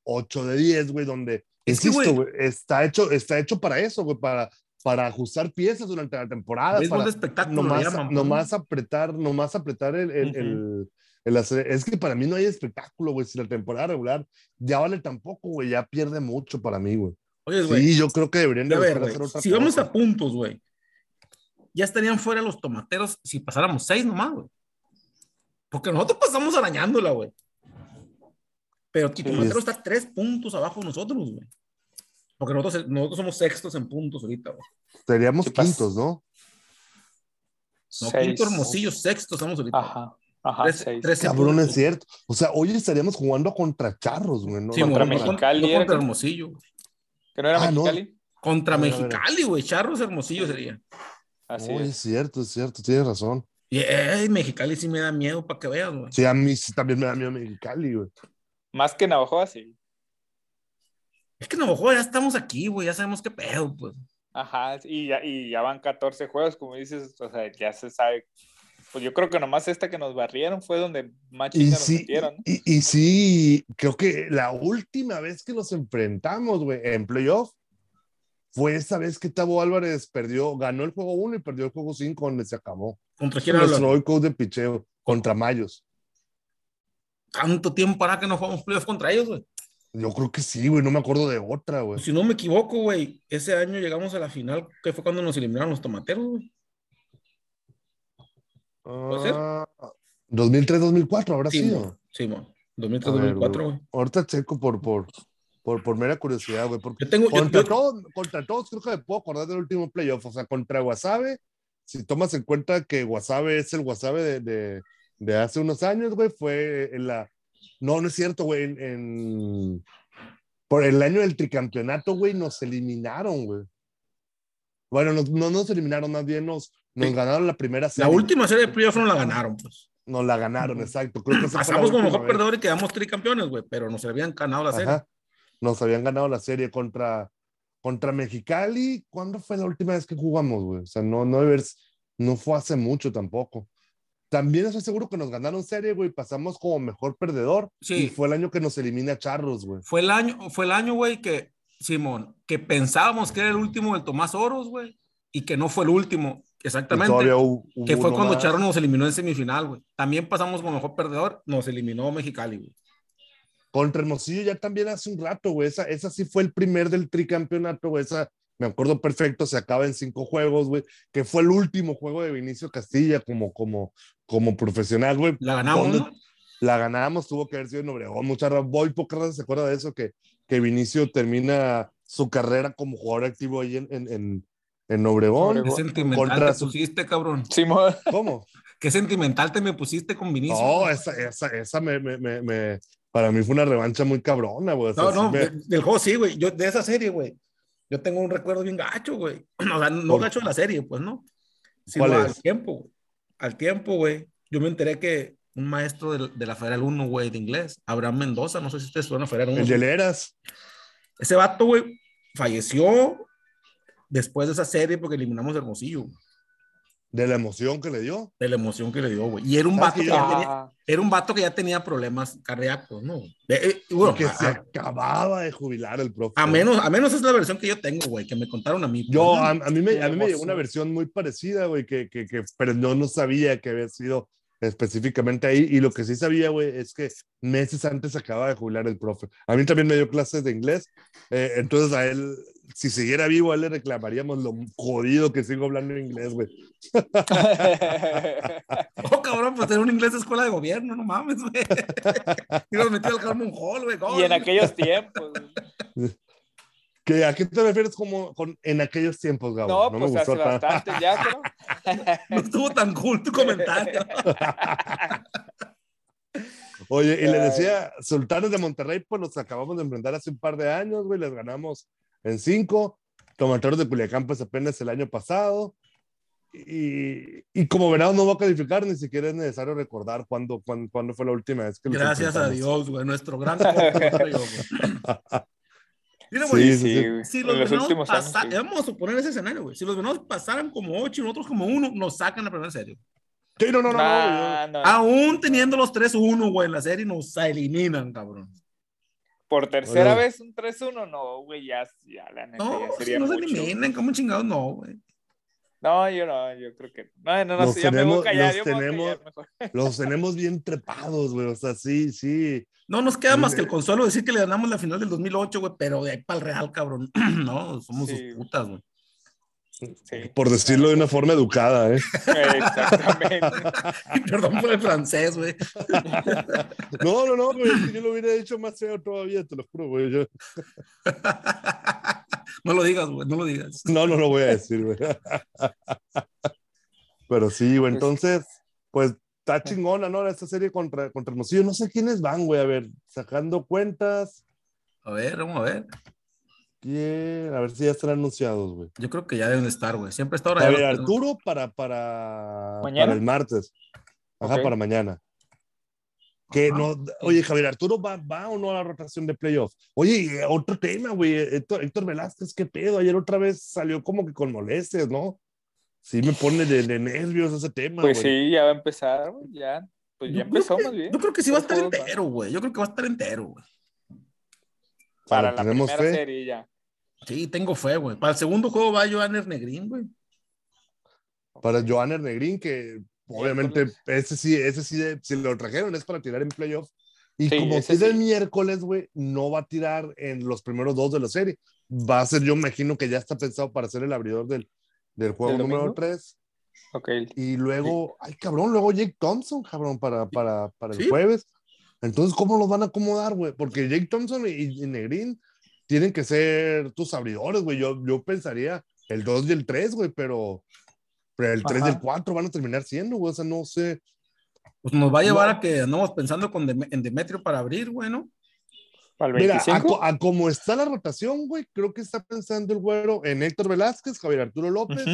8 de 10, güey, donde, Es que, insisto, güey- güey, está hecho, está hecho para eso, güey, para, para ajustar piezas durante la temporada. Béisbol para de espectáculo nomás, nomás apretar, nomás apretar el, el, Ujú. el- el hacer- Es que para mí no hay espectáculo, güey. Si la temporada regular ya vale tampoco, güey, ya pierde mucho para mí, güey. Oye, güey, Sí, yo creo que deberían de a ver, hacer otra si vamos a puntos, güey, ya estarían fuera los tomateros si pasáramos 6 nomás, güey. Porque nosotros pasamos arañándola, güey. Pero Sí. Tomatero está 3 puntos abajo de nosotros, güey. Porque nosotros, nosotros somos sextos en puntos ahorita, güey. Seríamos quintos, ¿no? No, Seis. quinto hermosillo, sexto estamos ahorita. Ajá. Ajá, Tres- seis. trece Cabrón, es cierto. O sea, hoy estaríamos jugando contra charros, güey. ¿no? Sí, contra no Mexicali, no contra que- Hermosillo. güey. ¿Que no era Ah, no. Mexicali? Contra A ver. Mexicali, güey. Charros Hermosillo sería. Así Oh, es es. cierto, es cierto, tienes razón. Y eh, Mexicali sí me da miedo para que veas, güey. Sí, a mí sí también me da miedo Mexicali, güey. Más que Navajo, sí. Es que no, ya estamos aquí, güey, ya sabemos qué pedo, pues. Ajá, y ya, y ya van 14 juegos, como dices, o sea, ya se sabe. Pues yo creo que nomás esta que nos barrieron fue donde más Y nos sí, metieron. ¿no? y, y sí, creo que la última vez que nos enfrentamos, güey, en playoff, fue esa vez que Tavo Álvarez perdió, ganó el juego 1 y perdió el juego 5 donde se acabó. ¿Contra quién Nuestro coach de picheo contra Mayos. Tanto tiempo para que no jugamos playoff contra ellos, güey. Yo creo que sí, güey, no me acuerdo de otra, güey. Si no me equivoco, güey, ese año llegamos a la final, que fue cuando nos eliminaron los tomateros, güey. ¿Puede ser? Ah, 2003-2004 habrá Sí, sido. Sí, ver, 2003-2004, güey. Ahorita checo por, por, por, por mera curiosidad, güey. Contra, yo- todos, contra todos creo que me puedo acordar del último playoff. O sea, contra Wasabe, si tomas en cuenta que Wasabe es el Wasabe de, de, de hace unos años, güey, fue en la... No, no es cierto, güey. En, en- Por el año del tricampeonato, güey, nos eliminaron, güey. Bueno, nos- no nos eliminaron, más bien nos, nos ganaron la primera la serie. última serie de playoff no la ganaron, pues. Nos la ganaron, exacto. Creo que la Pasamos como mejor vez. perdedor y quedamos tricampeones, güey, pero nos habían ganado la serie. Nos habían ganado la serie contra, contra Mexicali. ¿Cuándo fue la última vez que jugamos, güey? O sea, no, no, no fue hace mucho tampoco. También estoy seguro que nos ganaron serie, güey. Pasamos como mejor perdedor. Sí. Y fue el año que nos elimina Charros, güey. Fue el año, fue el año, güey, que, Simón, que pensábamos que era el último del Tomás Oros, güey, y que no fue el último, exactamente. hubo Que fue cuando más. Nos eliminó en semifinal, güey. También pasamos como mejor perdedor, nos eliminó Mexicali, güey. Contra Hermosillo ya también hace un rato, güey. Esa, esa sí fue el primer del tricampeonato, güey. Esa, me acuerdo perfecto, se acaba en cinco juegos, güey. Que fue el último juego de Vinicio Castilla como, como, como profesional, güey. La ganamos, ¿Dónde- ¿no? la ganamos, tuvo que haber sido en Obregón. Mucha ra- muy poca raza se acuerda de eso, que, que Vinicio termina su carrera como jugador activo ahí en, en, en, en Obregón. Qué sentimental Contra te su- pusiste, cabrón. Simón. ¿Cómo? [laughs] Qué sentimental te me pusiste con Vinicius. No, esa, esa, esa me, me, me, me- para mí fue una revancha muy cabrona, güey. O sea, No, no, me- de- del juego sí, güey. Yo, de esa serie, güey. Yo tengo un recuerdo bien gacho, güey. [clears throat] O sea, no ¿Por- gacho de la serie, pues, ¿no? Sino ¿Cuál al es? tiempo, güey. Al tiempo, güey. Yo me enteré que un maestro de, de la Federal 1, güey, de inglés, Abraham Mendoza, no sé si ustedes suena Federal 1. el de Leras. Ese vato, güey, falleció después de esa serie porque eliminamos a Hermosillo, güey, de la emoción que le dio. de la emoción que le dio, güey. Y era un ¿Sabes vato que ya tenía, Ah, era un vato que ya tenía problemas cardíacos, ¿no? De- eh, bueno, que a, se acababa de jubilar el profe. a menos, a menos es la versión que yo tengo, güey, que me contaron a mí. Yo, ¿no? a, a mí me, a mí me llegó una versión muy parecida, güey, que, que, que, pero yo no sabía que había sido específicamente ahí. Y lo que sí sabía, güey, es que meses antes acababa de jubilar el profe. A mí también me dio clases de inglés. eh, entonces a él, si siguiera vivo, a él le reclamaríamos lo jodido que sigo hablando inglés, güey. [laughs] Oh, cabrón, pues era un inglés de escuela de gobierno, no mames, güey. Y nos metió al Carmen Hall, güey. y en aquellos tiempos. [laughs] ¿Qué, ¿A qué te refieres como con en aquellos tiempos, Gabo? No, me pues hace gustó tan- bastante ya, creo. [laughs] No estuvo tan cool tu comentario. [laughs] Oye, y le decía, Sultanes de Monterrey, pues los acabamos de enfrentar hace un par de años, güey, les ganamos en cinco. Tomateros de Culiacán, pues apenas el año pasado. Y, y como verán, no va a calificar, ni siquiera es necesario recordar cuándo, cuándo, cuándo fue la última vez que Gracias a. Dios, güey, nuestro gran. [laughs] Mira, güey, Sí, Sí, sí, si los los venados pasaran, sí. vamos a suponer ese escenario, güey. Si los venados pasaran como ocho y nosotros como uno, nos sacan la primera serie. Sí, no, no, no, no, Nah, no. Aún teniendo los 3-1, güey, en la serie, nos eliminan, cabrón. Por tercera Oye. vez un 3-1, no, güey, ya, ya la neta, No, ya si sería no se mucho. eliminen, como chingados, no, güey. No, yo no, yo creo que. No, no, no, Los sí, ya me voy tenemos- a callar, los a tenemos- mejor. [laughs] Los tenemos bien trepados, güey. O sea, sí, sí. No nos queda más que el consuelo de decir que le ganamos la final del 2008, güey, pero de ahí para el Real, cabrón. [clears throat] no, somos Sí. sus putas, güey. Sí, Por decirlo de una forma educada, ¿eh? [laughs] exactamente. [laughs] Perdón por el francés, güey. No, no, no, güey. Yo lo hubiera hecho más feo todavía, te lo juro, güey. Yo- no lo digas, güey, no lo digas. No, no lo voy a decir, güey. [laughs] Pero sí, güey. Entonces, pues está chingona, ¿no? Esta serie contra, contra Hermosillo. No sé quiénes van, güey. A ver, sacando cuentas. A ver, vamos a ver. ¿Quién? A ver si ya están anunciados, güey. Yo creo que ya deben estar, güey. Siempre está ahora. Javier Arturo para, para, ¿Mañana? para el martes. Ajá, para mañana. Que Ajá. no, oye, Javier Arturo va, va o no a la rotación de playoff. Oye, eh, otro tema, güey. Héctor, Héctor Velázquez, qué pedo. Ayer otra vez salió como que con molestias, ¿no? Sí, me pone de, de nervios ese tema, Pues güey. sí, ya va a empezar, güey. Ya, pues ya Yo empezó que- más bien. Yo creo que sí va a estar entero, güey. Yo creo que va a estar entero, güey. Para Pero la primera fe. serie ya. Sí, tengo fe, güey. Para el segundo juego va Johannes Negrín, güey. Para Johanner Negrín, que obviamente ese sí, ese sí, de- si lo trajeron es para tirar en playoff. Y Sí, como si es el sí. miércoles, güey, no va a tirar en los primeros dos de la serie. Va a ser, yo imagino que ya está pensado para ser el abridor del, del juego ¿Del número domingo? 3. Ok. Y luego, ay, cabrón, luego Jake Thompson, cabrón, para, para, para el Sí. jueves. Entonces, ¿cómo los van a acomodar, güey? Porque Jake Thompson y, y Negrín tienen que ser tus abridores, güey. Yo, yo pensaría el 2 y el 3, güey, pero, pero el 3 y el Ajá. 4 van a terminar siendo, güey. O sea, no sé. Pues nos va a llevar No. a que andamos pensando con Dem- en Demetrio para abrir, güey, ¿no? ¿Para el Mira, a, 25? co- a como está la rotación, güey, creo que está pensando el güero en Héctor Velázquez, Javier Arturo López,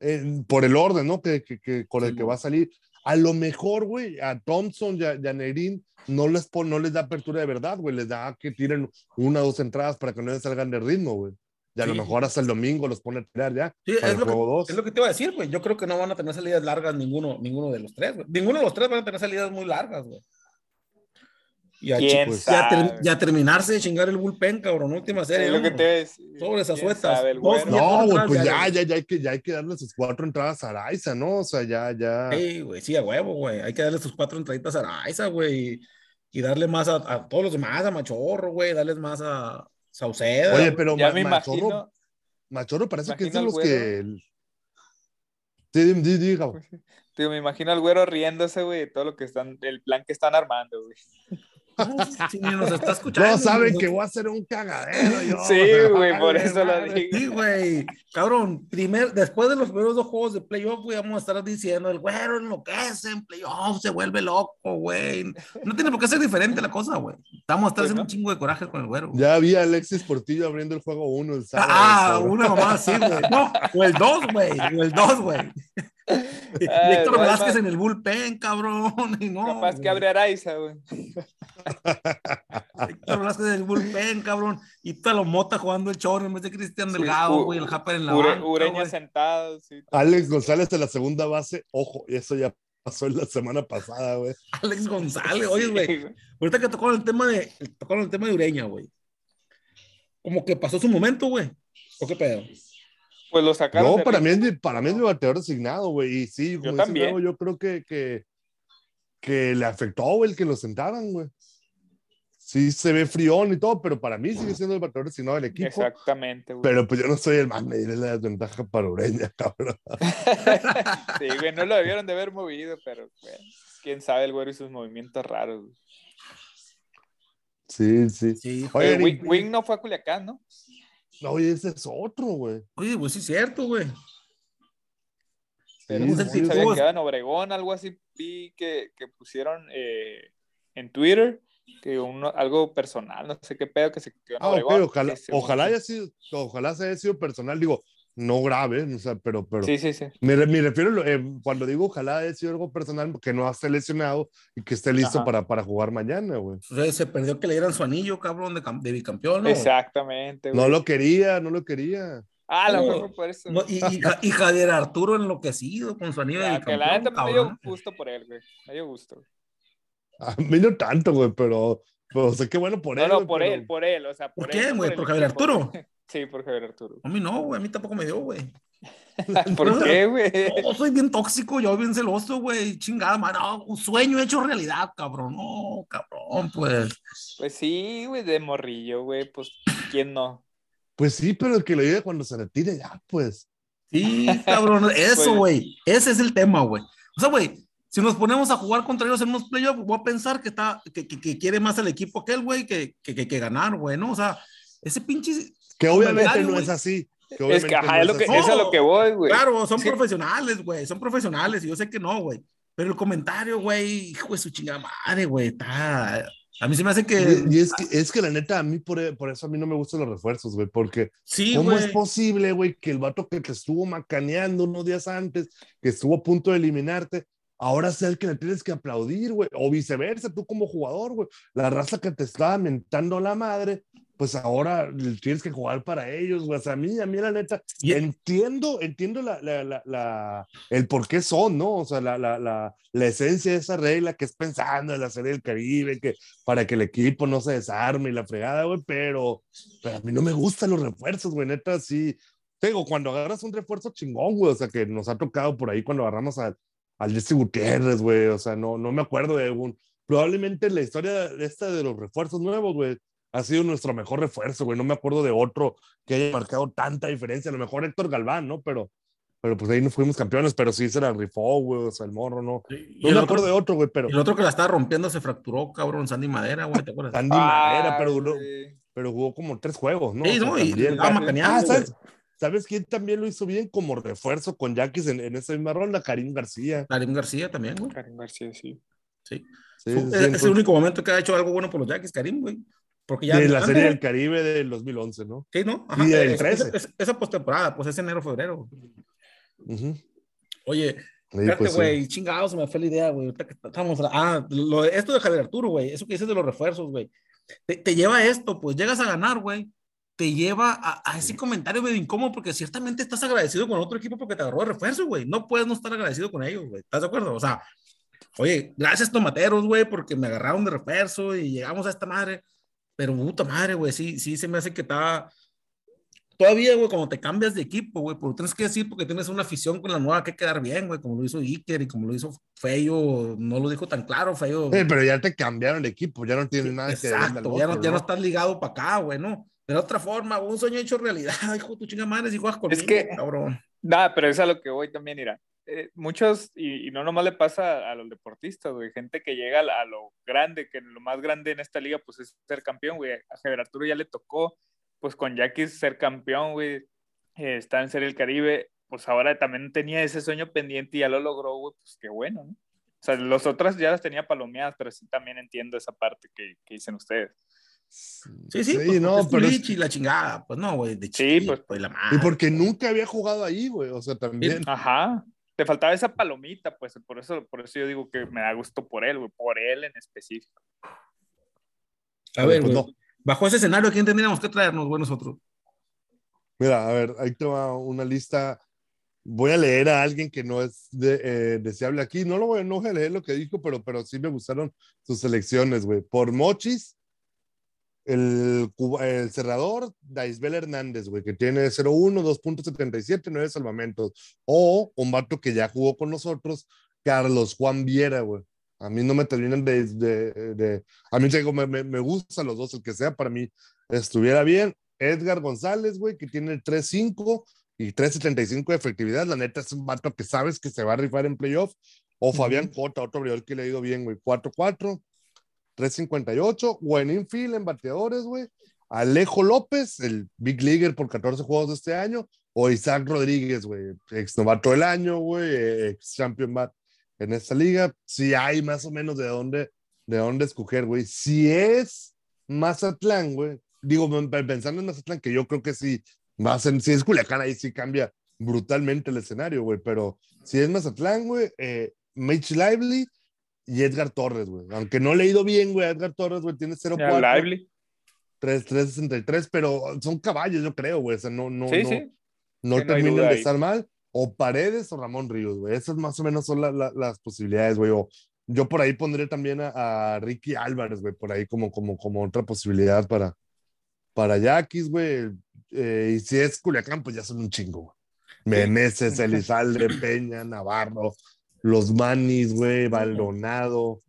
en- por el orden, ¿no? Que, que, que- con el Sí, que va a salir. A lo mejor, güey, a Thompson y a, y a Negrín no les, pon- no les da apertura de verdad, güey. Les da que tiren una o dos entradas para que no les salgan de ritmo, güey. Y a lo mejor hasta el domingo los pone a tirar ya. Sí, para es el lo, que, dos. es lo que te iba a decir, güey. Yo creo que no van a tener salidas largas ninguno, ninguno de los tres, güey. Ninguno de los tres van a tener salidas muy largas, güey. Y a, ¿Quién chi- y a ter- sabe? y a terminarse de chingar el bullpen, cabrón. Última serie. Es lo que te. Sobre esas ¿Quién suetas. sabe, el Dos güero? días. No, güey, pues ya, ya, ya hay que, ya hay que darle sus cuatro entradas a Araiza, ¿no? O sea, ya, ya. Sí, güey, sí, a huevo, güey. Hay que darle sus cuatro entraditas a Araiza, güey. Y, y darle más a, a todos los demás, a Machorro, güey. Darles más a Sauceda. Oye, pero Ya Ma- me Machorro, imagino. Machorro parece que es de los que. el- diga. [laughs] Digo, me imagino al güero riéndose, güey, de todo lo que están, el plan que están armando, güey. Nos está escuchando. No saben que voy a hacer un cagadero. Yo, Sí, güey, por eso lo [laughs] digo. Sí, güey. Cabrón, primer, después de los primeros dos juegos de playoff, güey, vamos a estar diciendo, el güero enloquece en playoff, se vuelve loco, güey. No tiene por qué ser diferente la cosa, güey. Vamos a estar Pues haciendo un chingo de coraje con el güero. Ya vi a Alexis Portillo abriendo el juego 1 el sábado. Ah, cabrón. una mamá así, güey. No, o el 2, güey. O el 2, güey. Y Ay, Héctor no, Velázquez en el bullpen, cabrón. [laughs] Y no, Capaz que güey. abre Araiza, güey. [laughs] Héctor Velázquez en el bullpen, cabrón. Y Talo Mota jugando el chorro en vez de Cristian Delgado, güey. El Japper en la Ure- banca, Ureña güey. sentado, sí. Alex González en la segunda base. Ojo, eso ya pasó en la semana pasada, güey. [laughs] Alex González, oye, Sí, güey. Ahorita que tocaron el tema de, tocaron el tema de Ureña, güey. Como que pasó su momento, güey. ¿O qué pedo? Pues lo sacaron. No, para mí, es mi, para mí es mi bateador designado, güey. Y sí, como dice también. Yo creo que, que, que le afectó, güey, el que lo sentaran, güey. Sí, se ve frión y todo, pero para mí sigue siendo el bateador designado del equipo. Exactamente, güey. Pero pues yo no soy el más me diré la desventaja para Ureña, [laughs] cabrón. [laughs] Sí, güey, no lo debieron de haber movido, pero, güey, quién sabe el güero y sus movimientos raros, güey. Sí, sí. Sí, Oye, Wing, Wing no fue a Culiacán, ¿no? Oye, ese es otro, güey. Oye, pues sí es cierto, güey. Pero Sí, no sé si sí. se había quedado en Obregón, algo así vi que, que pusieron eh, en Twitter, que uno, algo personal, no sé qué pedo, que se quedó en Ah, Obregón. ojalá, ojalá haya sido, ojalá se haya sido personal, digo, no grave, o sea, pero, pero Sí, sí, sí. me, me refiero, eh, cuando digo ojalá haya sido algo personal, que no esté lesionado y que esté listo Ajá. para, para jugar mañana, güey. O sea, se perdió que le dieran su anillo, cabrón, de, de bicampeón, ¿no? Exactamente, güey. No lo quería, no lo quería. Ah, a lo No, por eso. No, y, y, y Javier Arturo enloquecido con su anillo de Ah, que la bicampeón, neta me dio gusto por él, güey. Me dio gusto. A mí no tanto, güey, pero, pero o sea, qué bueno por No, él. no, güey, por pero- él, por él, o sea, por, ¿Por él, qué, güey? el ¿Por Javier. Arturo? Sí, por Javier Arturo. A mí no, güey, a mí tampoco me dio, güey. [laughs] ¿Por qué, güey? No, soy bien tóxico, yo bien celoso, güey. Chingada, man. No, un sueño hecho realidad, cabrón. No, cabrón, pues. Pues sí, güey, de morrillo, güey, pues, ¿quién no? Pues sí, pero el que lo llegue cuando se retire, ya, pues. Sí, cabrón. [laughs] Eso, Pues- güey. Ese es el tema, güey. O sea, güey, si nos ponemos a jugar contra ellos en unos playoffs, voy a pensar que, está, que, que, que quiere más el equipo que él, güey, que, que, que, que ganar, güey, ¿no? O sea, ese pinche. Que obviamente no es así. Es que, ajá, no es, lo que, es a lo que voy, güey. Claro, son Sí. profesionales, güey, son profesionales y yo sé que no, güey. Pero el comentario, güey, hijo de su chingada madre, güey, está, A mí se me hace que. Y, y es, que, es que la neta, a mí por, por, eso a mí no me gustan los refuerzos, güey, porque sí, ¿cómo güey. es posible, güey, que el vato que te estuvo macaneando unos días antes, que estuvo a punto de eliminarte, ahora sea el que le tienes que aplaudir, güey? O viceversa, tú como jugador, güey. La raza que te estaba mentando la madre, pues ahora tienes que jugar para ellos, güey. O sea, a mí, a mí la neta, Y- entiendo, entiendo la, la, la, el por qué son, ¿no? O sea, la, la, la, la esencia de esa regla que es pensando en la serie del Caribe, que para que el equipo no se desarme y la fregada, güey, pero, pero a mí no me gustan los refuerzos, güey, neta, sí. Tengo, cuando agarras un refuerzo chingón, güey, o sea, que nos ha tocado por ahí cuando agarramos al, al Jesse Gutiérrez, güey, o sea, no, no me acuerdo de algún. Probablemente la historia esta de los refuerzos nuevos, güey, ha sido nuestro mejor refuerzo, güey. No me acuerdo de otro que haya marcado tanta diferencia. A lo mejor Héctor Galván, ¿no? Pero, pero pues ahí no fuimos campeones, pero sí se la rifó, güey, o sea, el morro, ¿no? Y No el me otro- acuerdo de otro, güey, pero El otro que la estaba rompiendo se fracturó, cabrón, Sandy Madera, güey, ¿te acuerdas? Sandy Madera, Ah, pero, duró- güey. pero jugó como tres juegos, ¿no? Sí, O sea, no, y también. estaba macaneando, Ah, güey. ¿sabes? ¿Sabes quién también lo hizo bien como refuerzo con Yaquis en, en esa misma ronda? Karim García. Karim García también, güey. Karim García, sí. Sí. Sí, Fue- sí, es, es entonces, el único momento que ha hecho algo bueno por los Yaquis, Karim, güey. Porque ya. de la serie del Caribe del 2011, ¿no? Sí, ¿no? Y del es- 13. es- es- esa postemporada, pues es enero, febrero. Ujú. Oye, Ahí, Espérate, pues, sí. güey, chingados, me fue la idea, güey. Estamos, ah, lo esto de Javier Arturo, güey, eso que dices de los refuerzos, güey. Te, te lleva a esto, pues llegas a ganar, güey. Te lleva a, a ese comentario medio incómodo porque ciertamente estás agradecido con otro equipo porque te agarró de refuerzo, güey. No puedes no estar agradecido con ellos, güey. ¿Estás de acuerdo? O sea, oye, gracias tomateros, güey, porque me agarraron de refuerzo y llegamos a esta madre. Pero puta madre, güey, sí, sí se me hace que está. Todavía, güey, cuando te cambias de equipo, güey, porque tienes que decir porque tienes una afición con la nueva que quedar bien, güey, como lo hizo Iker y como lo hizo Feyo, no lo dijo tan claro, Feyo. Sí, pero ya te cambiaron de equipo, ya no tienes nada que ver Exacto, ya no, ya no estás ligado para acá, güey, ¿no? De otra forma, un sueño hecho realidad, [laughs] hijo tu chinga madre, si juegas conmigo, que- cabrón. Nada, pero es a lo que voy también, mira. Eh, muchos, y, y no nomás le pasa a los deportistas, güey, gente que llega a, lo grande, que lo más grande en esta liga, pues es ser campeón, güey. A Javier Arturo ya le tocó, pues con Yaquis ser campeón, güey. Eh, está en Serie del Caribe, pues ahora también tenía ese sueño pendiente y ya lo logró, güey, pues qué bueno, ¿no? O sea, los otros ya las tenía palomeadas, pero sí también entiendo esa parte que, que dicen ustedes. Sí, sí, pues, no, pero es- y la chingada, pues no, güey, de Sí, pues, pues, la madre. Y porque nunca había jugado ahí, güey. O sea, también. Ajá. Te faltaba esa palomita, pues por eso, por eso yo digo que me da gusto por él, güey, por él en específico. A ver, pues no. bajo ese escenario, ¿quién tendríamos que traernos, güey, nosotros? Mira, a ver, ahí te va una lista. Voy a leer a alguien que no es de- eh, deseable aquí. No lo voy, no voy a leer lo que dijo, pero, pero sí me gustaron sus selecciones, güey. Por Mochis, el, el cerrador, Daisbel Hernández, güey, que tiene 0-1, 2.77, 9 salvamentos. O un vato que ya jugó con nosotros, Carlos Juan Viera, güey. A mí no me terminan de... de, de- a mí digo, me, me, me gustan los dos, el que sea para mí estuviera bien. Edgar González, güey, que tiene 3-5 y 3.75 de efectividad. La neta es un vato que sabes que se va a rifar en playoff. O Fabián Cota, otro abridor que le ha ido bien, güey. 4-4, 3.58. O en infield, en bateadores, güey. Alejo López, el Big Leaguer por 14 juegos de este año. O Isaac Rodríguez, güey. Ex novato del año, güey. Ex champion bat en esta liga. Si hay más o menos de dónde, de dónde escoger, güey. Si es Mazatlán, güey. Digo, pensando en Mazatlán, que yo creo que sí a ser, si es Culiacán, ahí sí cambia brutalmente el escenario, güey, pero si es Mazatlán, güey, eh, Mitch Lively y Edgar Torres, güey. Aunque no le he ido bien, güey, Edgar Torres, güey, tiene Ya, 0-4, Lively. 3-3-63, pero son caballos, yo creo, güey, o sea, no, no, Sí, no, sí. no Sí, terminan de ahí. estar mal. O Paredes o Ramón Ríos, güey. Esas más o menos son la- la- las posibilidades, güey. O yo por ahí pondré también a, a Ricky Álvarez, güey, por ahí como, como, como otra posibilidad para, para Yaquis, güey. Eh, y si es Culiacán, pues ya son un chingo, güey. Meneses, Elizalde, Peña, Navarro, los Manis, güey, Baldonado.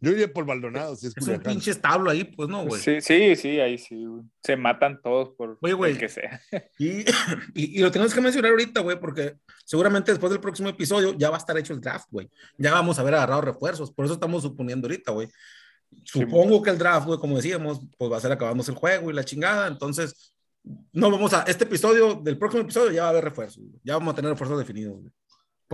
Yo iría por Baldonado, si es Es un pinche establo ahí, pues no, güey. Sí, sí, sí, ahí sí, güey. Se matan todos por Oye, güey. el que sea. [laughs] Y, y, y lo tenemos que mencionar ahorita, güey, porque seguramente después del próximo episodio ya va a estar hecho el draft, güey. Ya vamos a ver agarrado refuerzos, por eso estamos suponiendo ahorita, güey. Supongo que el draft, güey, como decíamos, pues va a ser acabándose el juego y la chingada, entonces no vamos a, este episodio, del próximo episodio ya va a haber refuerzos, güey. ya vamos a tener refuerzos definidos, güey.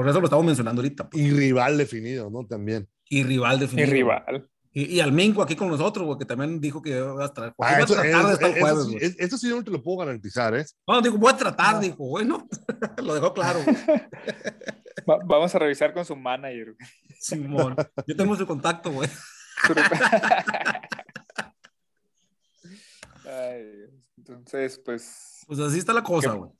Por eso lo estamos mencionando ahorita. pues. Y rival definido, ¿no? También. Y rival definido. rival. Y, y al Mingo aquí con nosotros, güey, que también dijo que iba a. Ah, a tratar de estar eso jueves, eso sí no te lo puedo garantizar, ¿eh? No, digo, voy a tratar, dijo, bueno, [laughs] lo dejó claro. [laughs] Va- vamos a revisar con su manager. Simón, yo tengo su contacto, güey. [laughs] Ay, Dios. Entonces, pues. Pues así está la cosa, güey.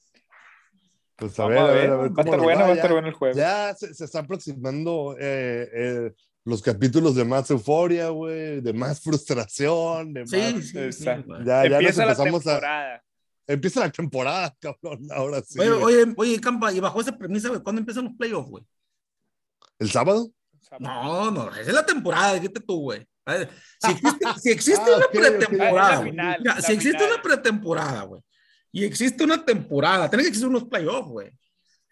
Pues a vamos ver, a ver, a ver Va a estar bueno, va a estar bueno el juego. Ya se, se está aproximando eh, eh, los capítulos de más euforia, güey, de más [laughs] frustración, de Sí, más... sí, sí, Exacto. güey. Ya, ya nos la empezamos a... Empieza la temporada, [laughs] cabrón, ahora sí. Oye, oye, oye, Campa, y bajo esa premisa, güey, ¿cuándo empiezan los playoffs, güey? ¿El sábado? No, no, esa es la temporada, dijiste tú, güey. Si existe, si [laughs] existe Ah, una pretemporada, Ah, final, Mira, si existe final. una pretemporada, güey, y existe una temporada, tiene que existir unos playoffs, güey.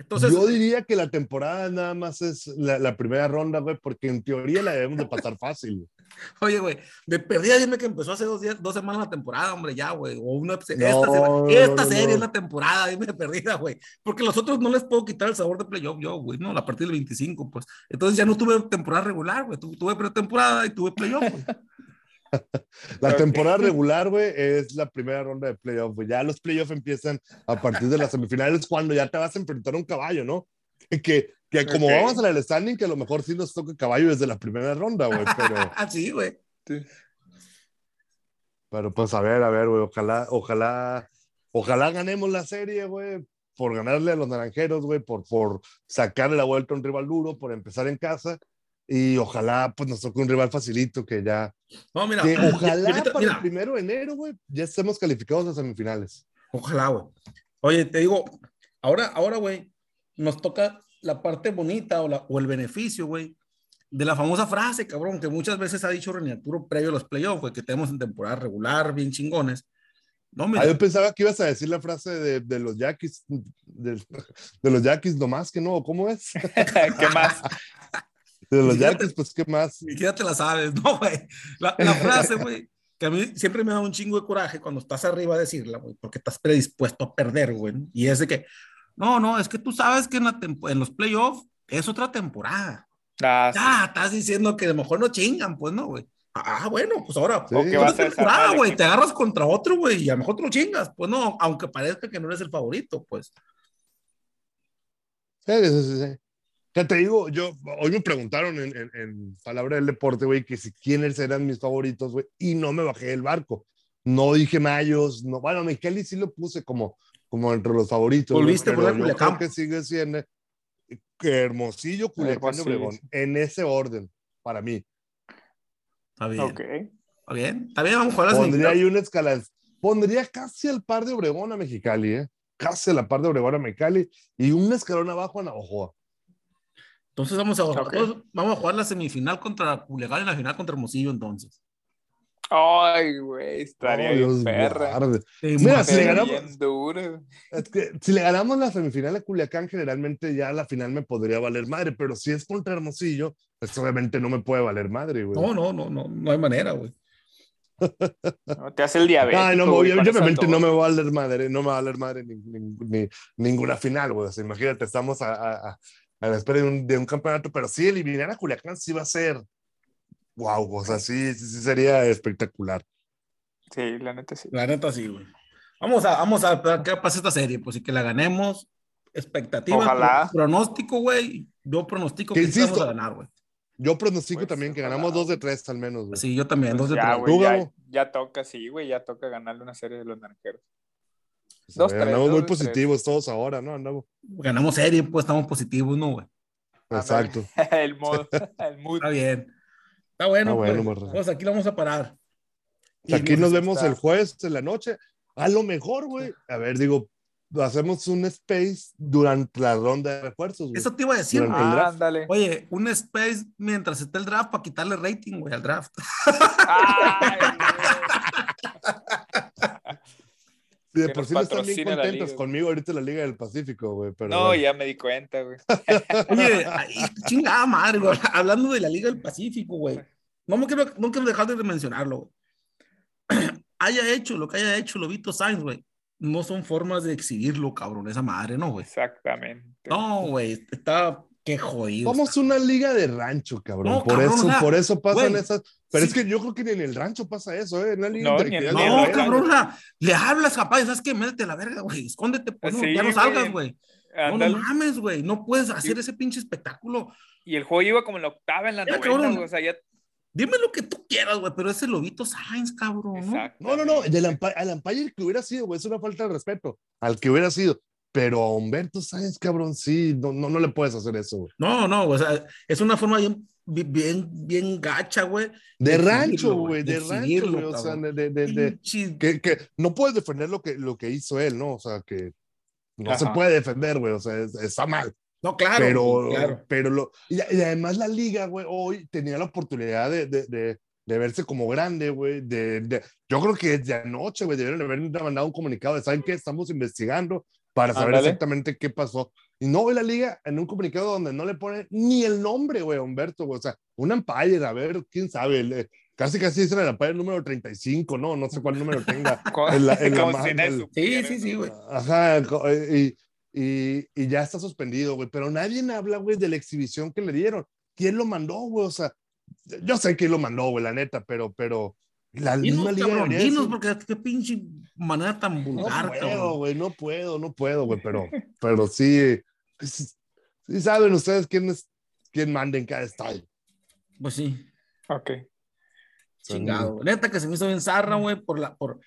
Entonces, Yo diría que la temporada nada más es la, la primera ronda, güey, porque en teoría la debemos de pasar [laughs] fácil. oye, güey, de perdida dime que empezó hace dos, días, dos semanas la temporada, hombre, ya, güey. O una, esta, No, se- esta no, serie no. es la temporada, dime de perdida, güey. Porque los otros no les puedo quitar el sabor de playoff yo, güey, no, a partir del 25, pues. Entonces ya no tuve temporada regular, güey. Tu- Tuve pretemporada y tuve playoff, güey. [laughs] [laughs] La temporada [laughs] regular, güey, es la primera ronda de playoff, güey. Ya los playoffs empiezan a partir de las semifinales cuando ya te vas a enfrentar a un caballo, ¿no? [laughs] Que, que como Ok. vamos a la standing, que a lo mejor sí nos toca caballo desde la primera ronda, güey, pero, Ah, sí, güey. pero pues a ver, a ver, güey, ojalá, ojalá, ojalá ganemos la serie, güey, por ganarle a los naranjeros, güey, por, por sacarle la vuelta a un rival duro, por empezar en casa. Y ojalá, pues, nos toque un rival facilito que ya, No, mira, que [laughs] ya- ojalá ahorita- para mira, el primero de enero, güey, ya estemos calificados a semifinales. Ojalá, güey. Oye, te digo, ahora, ahora, güey, nos toca la parte bonita o, la, o el beneficio, güey, de la famosa frase, cabrón, que muchas veces ha dicho René Arturo previo a los playoffs, güey, que tenemos en temporada regular, bien chingones. No, mira, Ah, yo pensaba que ibas a decir la frase de, de los Yaquis, de, de los Yaquis nomás que no, ¿cómo es? [laughs] ¿Qué más? De los. Yaquis, pues, ¿qué más? ni siquiera te la sabes, [laughs] no, güey. La, la frase, güey, que a mí siempre me da un chingo de coraje cuando estás arriba a decirla, güey, porque estás predispuesto a perder, güey. Y es de que, no, no, es que tú sabes que en, la tempo- en los playoffs es otra temporada. Ah, sí. Ah, estás diciendo que a lo mejor no chingan, pues no, güey. Ah, bueno, pues ahora. Sí. Otra vas a güey, te agarras contra otro, güey, y a lo mejor te lo chingas, pues no, aunque parezca que no eres el favorito, pues. Sí, sí, sí, sí. Ya te digo, yo, hoy me preguntaron en, en, en Palabra del Deporte, güey, que si quiénes eran mis favoritos, güey, y no me bajé del barco. No dije Mayos, no, bueno, Micheli sí lo puse como, como entre los favoritos. güey, Volviste a pero poner yo Culiacán. que sigue siendo que Hermosillo, Culiacán y Obregón, en ese orden, para mí. Está bien. Ok. Está bien. Bien, vamos a jugar las Pondría ahí una escala, pondría casi al par de Obregón a Mexicali, ¿eh? Casi a la par de Obregón a Mexicali y un escalón abajo a Navajoa. Entonces vamos a, Ok. vamos a jugar la semifinal contra Culiacán y la final contra Hermosillo, entonces. Ay, güey, estaría Oh, bien perra. Mira, muy si le bien. ganamos- bien duro. Es que si le ganamos la semifinal a Culiacán, generalmente ya la final me podría valer madre, pero si es contra Hermosillo, pues obviamente no me puede valer madre, güey. No, no, no, no, no hay manera, güey. [laughs] No, te hace el diabetes. Ay, no, obviamente no me va a valer madre, no me va a valer madre ni, ni- ni- ninguna final, güey. O sea, imagínate, estamos a, a- a- a la espera de un, de un campeonato, pero sí eliminar a Culiacán sí va a ser, wow, o sea, sí, sí, sí sería espectacular. Sí, la neta sí. La neta sí, güey. Vamos a, vamos a ver qué pasa esta serie, pues y que la ganemos. Expectativa, Ojalá. pro- pronóstico, güey. Yo pronostico Que sí vamos insisto. a ganar, güey. Yo pronostico Pues, también que ojalá. ganamos dos de tres al menos, güey. Sí, yo también, dos de Pues ya, tres. güey, ¿Tú, ya, ya toca, sí, güey, ya toca ganarle una serie de los naranjeros. Sea, dos, tres, andamos muy dos de tres. positivos todos ahora, ¿no? Andamos. Ganamos serie, pues estamos positivos, ¿no, güey? Exacto. [laughs] el mood, [laughs] el mood. Está bien. Está bueno, Ah, bueno, pues, pues aquí lo vamos a parar. Y Aquí nos vemos está. el jueves en la noche. A lo mejor, güey. A ver, digo, hacemos un space durante la ronda de refuerzos, güey. Eso te iba a decir, Ah. Oye, un space mientras esté el draft para quitarle rating, güey, al draft. Ay, [laughs] Sí, de que por sí no están bien liga. conmigo ahorita la Liga del Pacífico, güey. Pero no, bueno. ya me di cuenta, güey. [laughs] Oye, chingada madre, güey. [laughs] Hablando de la Liga del Pacífico, güey. No me quiero, no quiero dejar de mencionarlo, güey. [clears throat] haya hecho lo que haya hecho Lobito Sainz, güey. No son formas de exhibirlo, cabrón, esa madre, ¿no, güey? Exactamente. No, güey. Está, Qué jodido. Somos una liga de rancho, cabrón. No, por, cabrón, eso, o sea, por eso pasan güey, esas. Pero sí. es que yo creo que ni en el rancho pasa eso, ¿eh? En la liga No, ni No, cabrón, le hablas capaz, ¿sabes qué? Métete la verga, güey. Escóndete, pues, no, Sí, ya no salgas, güey. No, no mames, güey. No puedes hacer Sí. ese pinche espectáculo. Y el juego iba como en la octava, en la Ya, novena, cabrón. güey, o sea, ya. Dime lo que tú quieras, güey, pero ese lobito Sainz, cabrón, ¿no? No, no, no. Del al umpire que hubiera sido, güey, es una falta de respeto. Al que hubiera sido. Pero a Humberto Sáenz, cabrón, sí, no, no, no le puedes hacer eso, güey. No, no, o sea, es una forma bien, bien, bien gacha, güey. De De rancho, güey, de de rancho, güey. O sea, de, de, de- de- Pinche- que, que no puedes defender lo que, lo que hizo él, ¿no? O sea, que no se Ajá. puede defender, güey. O sea, es- está mal. No, claro, pero, claro. pero lo, y, y además la liga, güey, hoy tenía la oportunidad de, de, de, de verse como grande, güey. De, de- yo creo que desde anoche, güey, debieron haber mandado un comunicado de, ¿saben qué? Estamos investigando para saber exactamente qué pasó. Y no, güey, la liga en un comunicado donde no le ponen ni el nombre, güey, Humberto, güey. O sea, un umpire, a ver, quién sabe. le- casi, casi dicen el umpire número 35, ¿no? No sé cuál número tenga. [laughs] En la- en la si el- Sí, sí, sí, güey. Ajá, co- y, y, y ya está suspendido, güey. Pero nadie habla, güey, de la exhibición que le dieron. ¿Quién lo mandó, güey? O sea, yo sé quién lo mandó, güey, la neta, pero, pero la misma liga cabrón, debería decir, porque qué pinche manera tan No vulgar, puedo, cabrón. güey, no puedo, no puedo, güey, pero, [laughs] pero sí, sí, sí saben ustedes quién es, quién manda en cada estadio. Pues sí, Ok. chingado. Neta que se me hizo bien zarra, güey, por la, por,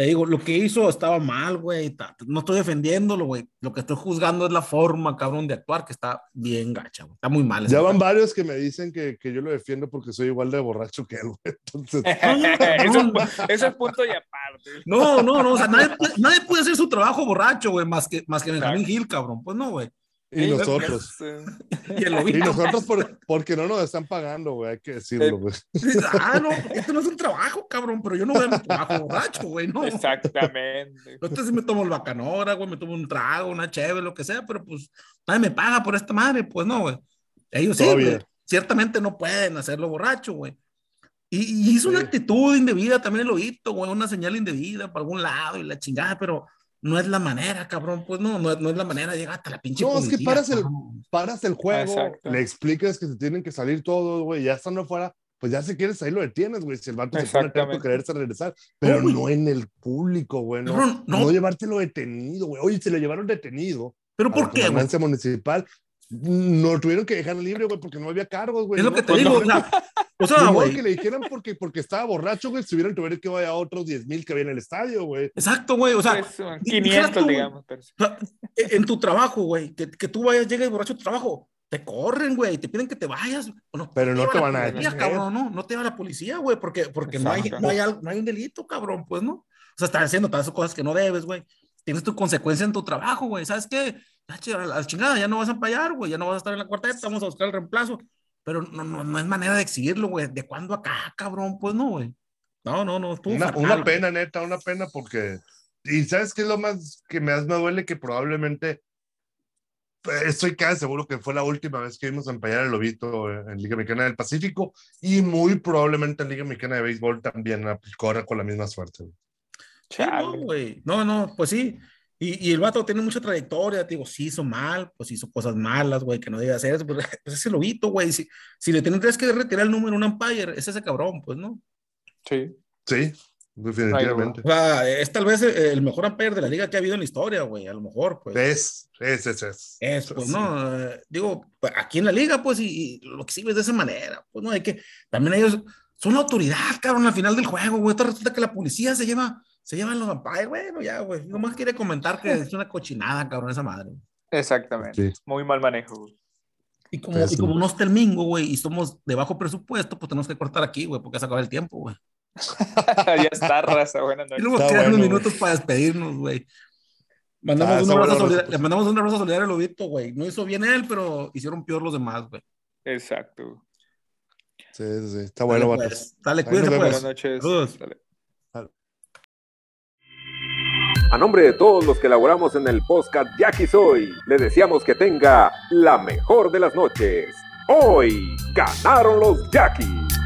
te digo, lo que hizo estaba mal, güey. No estoy defendiéndolo, güey. Lo que estoy juzgando es la forma, cabrón, de actuar, que está bien gacha, güey. Está muy mal. Ya van varios que me dicen que, que yo lo defiendo porque soy igual de borracho que él, güey. Entonces, [laughs] eso, eso es punto y aparte. No, no, no, o sea, nadie, puede- nadie puede hacer su trabajo borracho, güey, más que, más que Benjamín. Gil, cabrón. Pues no, güey. Y nosotros. Y el Y nosotros por- porque no nos están pagando, güey, hay que decirlo, güey. [laughs] Ah, no, esto no es un trabajo, cabrón, pero yo no veo mi trabajo borracho, güey, no. Exactamente. Entonces sí me tomo el bacanora, güey, me tomo un trago, una cheve, lo que sea, pero pues nadie me paga por esta madre, pues no, güey. Ellos sí, güey, ciertamente no pueden hacerlo borracho, güey. Y, y hizo una Sí. actitud indebida, también el oído, güey, una señal indebida para algún lado y la chingada, pero no es la manera, cabrón, pues no, no, es- no es la manera de llegar hasta la pinche No, es que paras el-. Paras el juego, Exacto. le explicas que se tienen que salir todos, güey, ya estando afuera, pues ya si quieres ahí lo detienes, güey, si el vato se pone Exactamente. quererse regresar, pero No, en el público, güey, no, no. no. llevártelo detenido, güey. Oye, se lo llevaron detenido. Pero a ¿por la qué, güey? comandancia municipal. No tuvieron que dejar libre, güey, porque no había cargos, güey. Es lo que te digo, o sea, o modo sea, güey. que le dijeran porque, porque estaba borracho, güey, si hubieran tuvieron que vaya a otros 10 mil que había en el estadio, güey. Exacto, güey, o sea, Pues, son di- 500, dijeras tú, güey. digamos. pero e- en tu trabajo, güey, que, que tú vayas, llegues borracho a tu trabajo, te corren, güey, te piden que te vayas. Bueno, Pero no te van a detener. cabrón, no, no te va la policía, güey, porque, porque no, hay, no, hay algo- no hay un delito, cabrón, pues no. O sea, estás haciendo todas esas cosas que no debes, güey. Tienes tu consecuencia en tu trabajo, güey. ¿Sabes qué? Che, a la chingada, ya no vas a payar, güey, ya no vas a estar en la cuarteta, vamos a buscar el reemplazo. Pero no, no, no es manera de exigirlo, güey. ¿De cuándo acá, cabrón? Pues no, güey. No, no, no. Una, fatal, una güey. pena, neta, una pena porque. Y sabes qué es lo más que más me duele que probablemente. eh, Estoy casi seguro que fue la última vez que vimos empañar el lobito en Liga Mexicana del Pacífico y muy probablemente en Liga Mexicana de Béisbol también ah, pues, corre con la misma suerte. Sí, no, Chale. güey. No, no, pues sí. Y, y el vato tiene mucha trayectoria, te digo, sí hizo mal, pues hizo cosas malas, güey, que no debe hacer, pues, [laughs] pues ese lobito, güey. Si, si le tendrías que retirar el número a un umpire, es ese cabrón, pues, ¿no? Sí. Sí, definitivamente. O sea, es tal vez el mejor umpire de la liga que ha habido en la historia, güey, a lo mejor, pues. Es, es, es, es. Es, pues, Sí. no, digo, pues, aquí en la liga, pues, y, y lo que sirve es de esa manera, pues, no, hay que, también ellos son la autoridad, cabrón, al final del juego, güey, Entonces resulta que la policía se lleva, se llevan los umpires, bueno, ya, güey, nomás quiere comentar que es una cochinada, cabrón, esa madre. Exactamente. Sí. Muy mal manejo. güey. Y como, y como no está el mingo, güey, y somos de bajo presupuesto, pues tenemos que cortar aquí, güey, porque se acaba el tiempo, güey. [laughs] ya está, raza. Buenas Y noches. luego Está quedan unos bueno, minutos para despedirnos, güey. Mandamos Ah, solidar- le mandamos un abrazo solidario al Lobito, güey. No hizo bien él, pero hicieron peor los demás, güey. Exacto. Sí, sí, sí. Está bueno, Dale, pues. Dale, Ahí cuídense, nos pues. Buenas noches. Saludos. Dale. A nombre de todos los que elaboramos en el podcast Jackie Soy, le deseamos que tenga la mejor de las noches. Hoy ganaron los Jackies.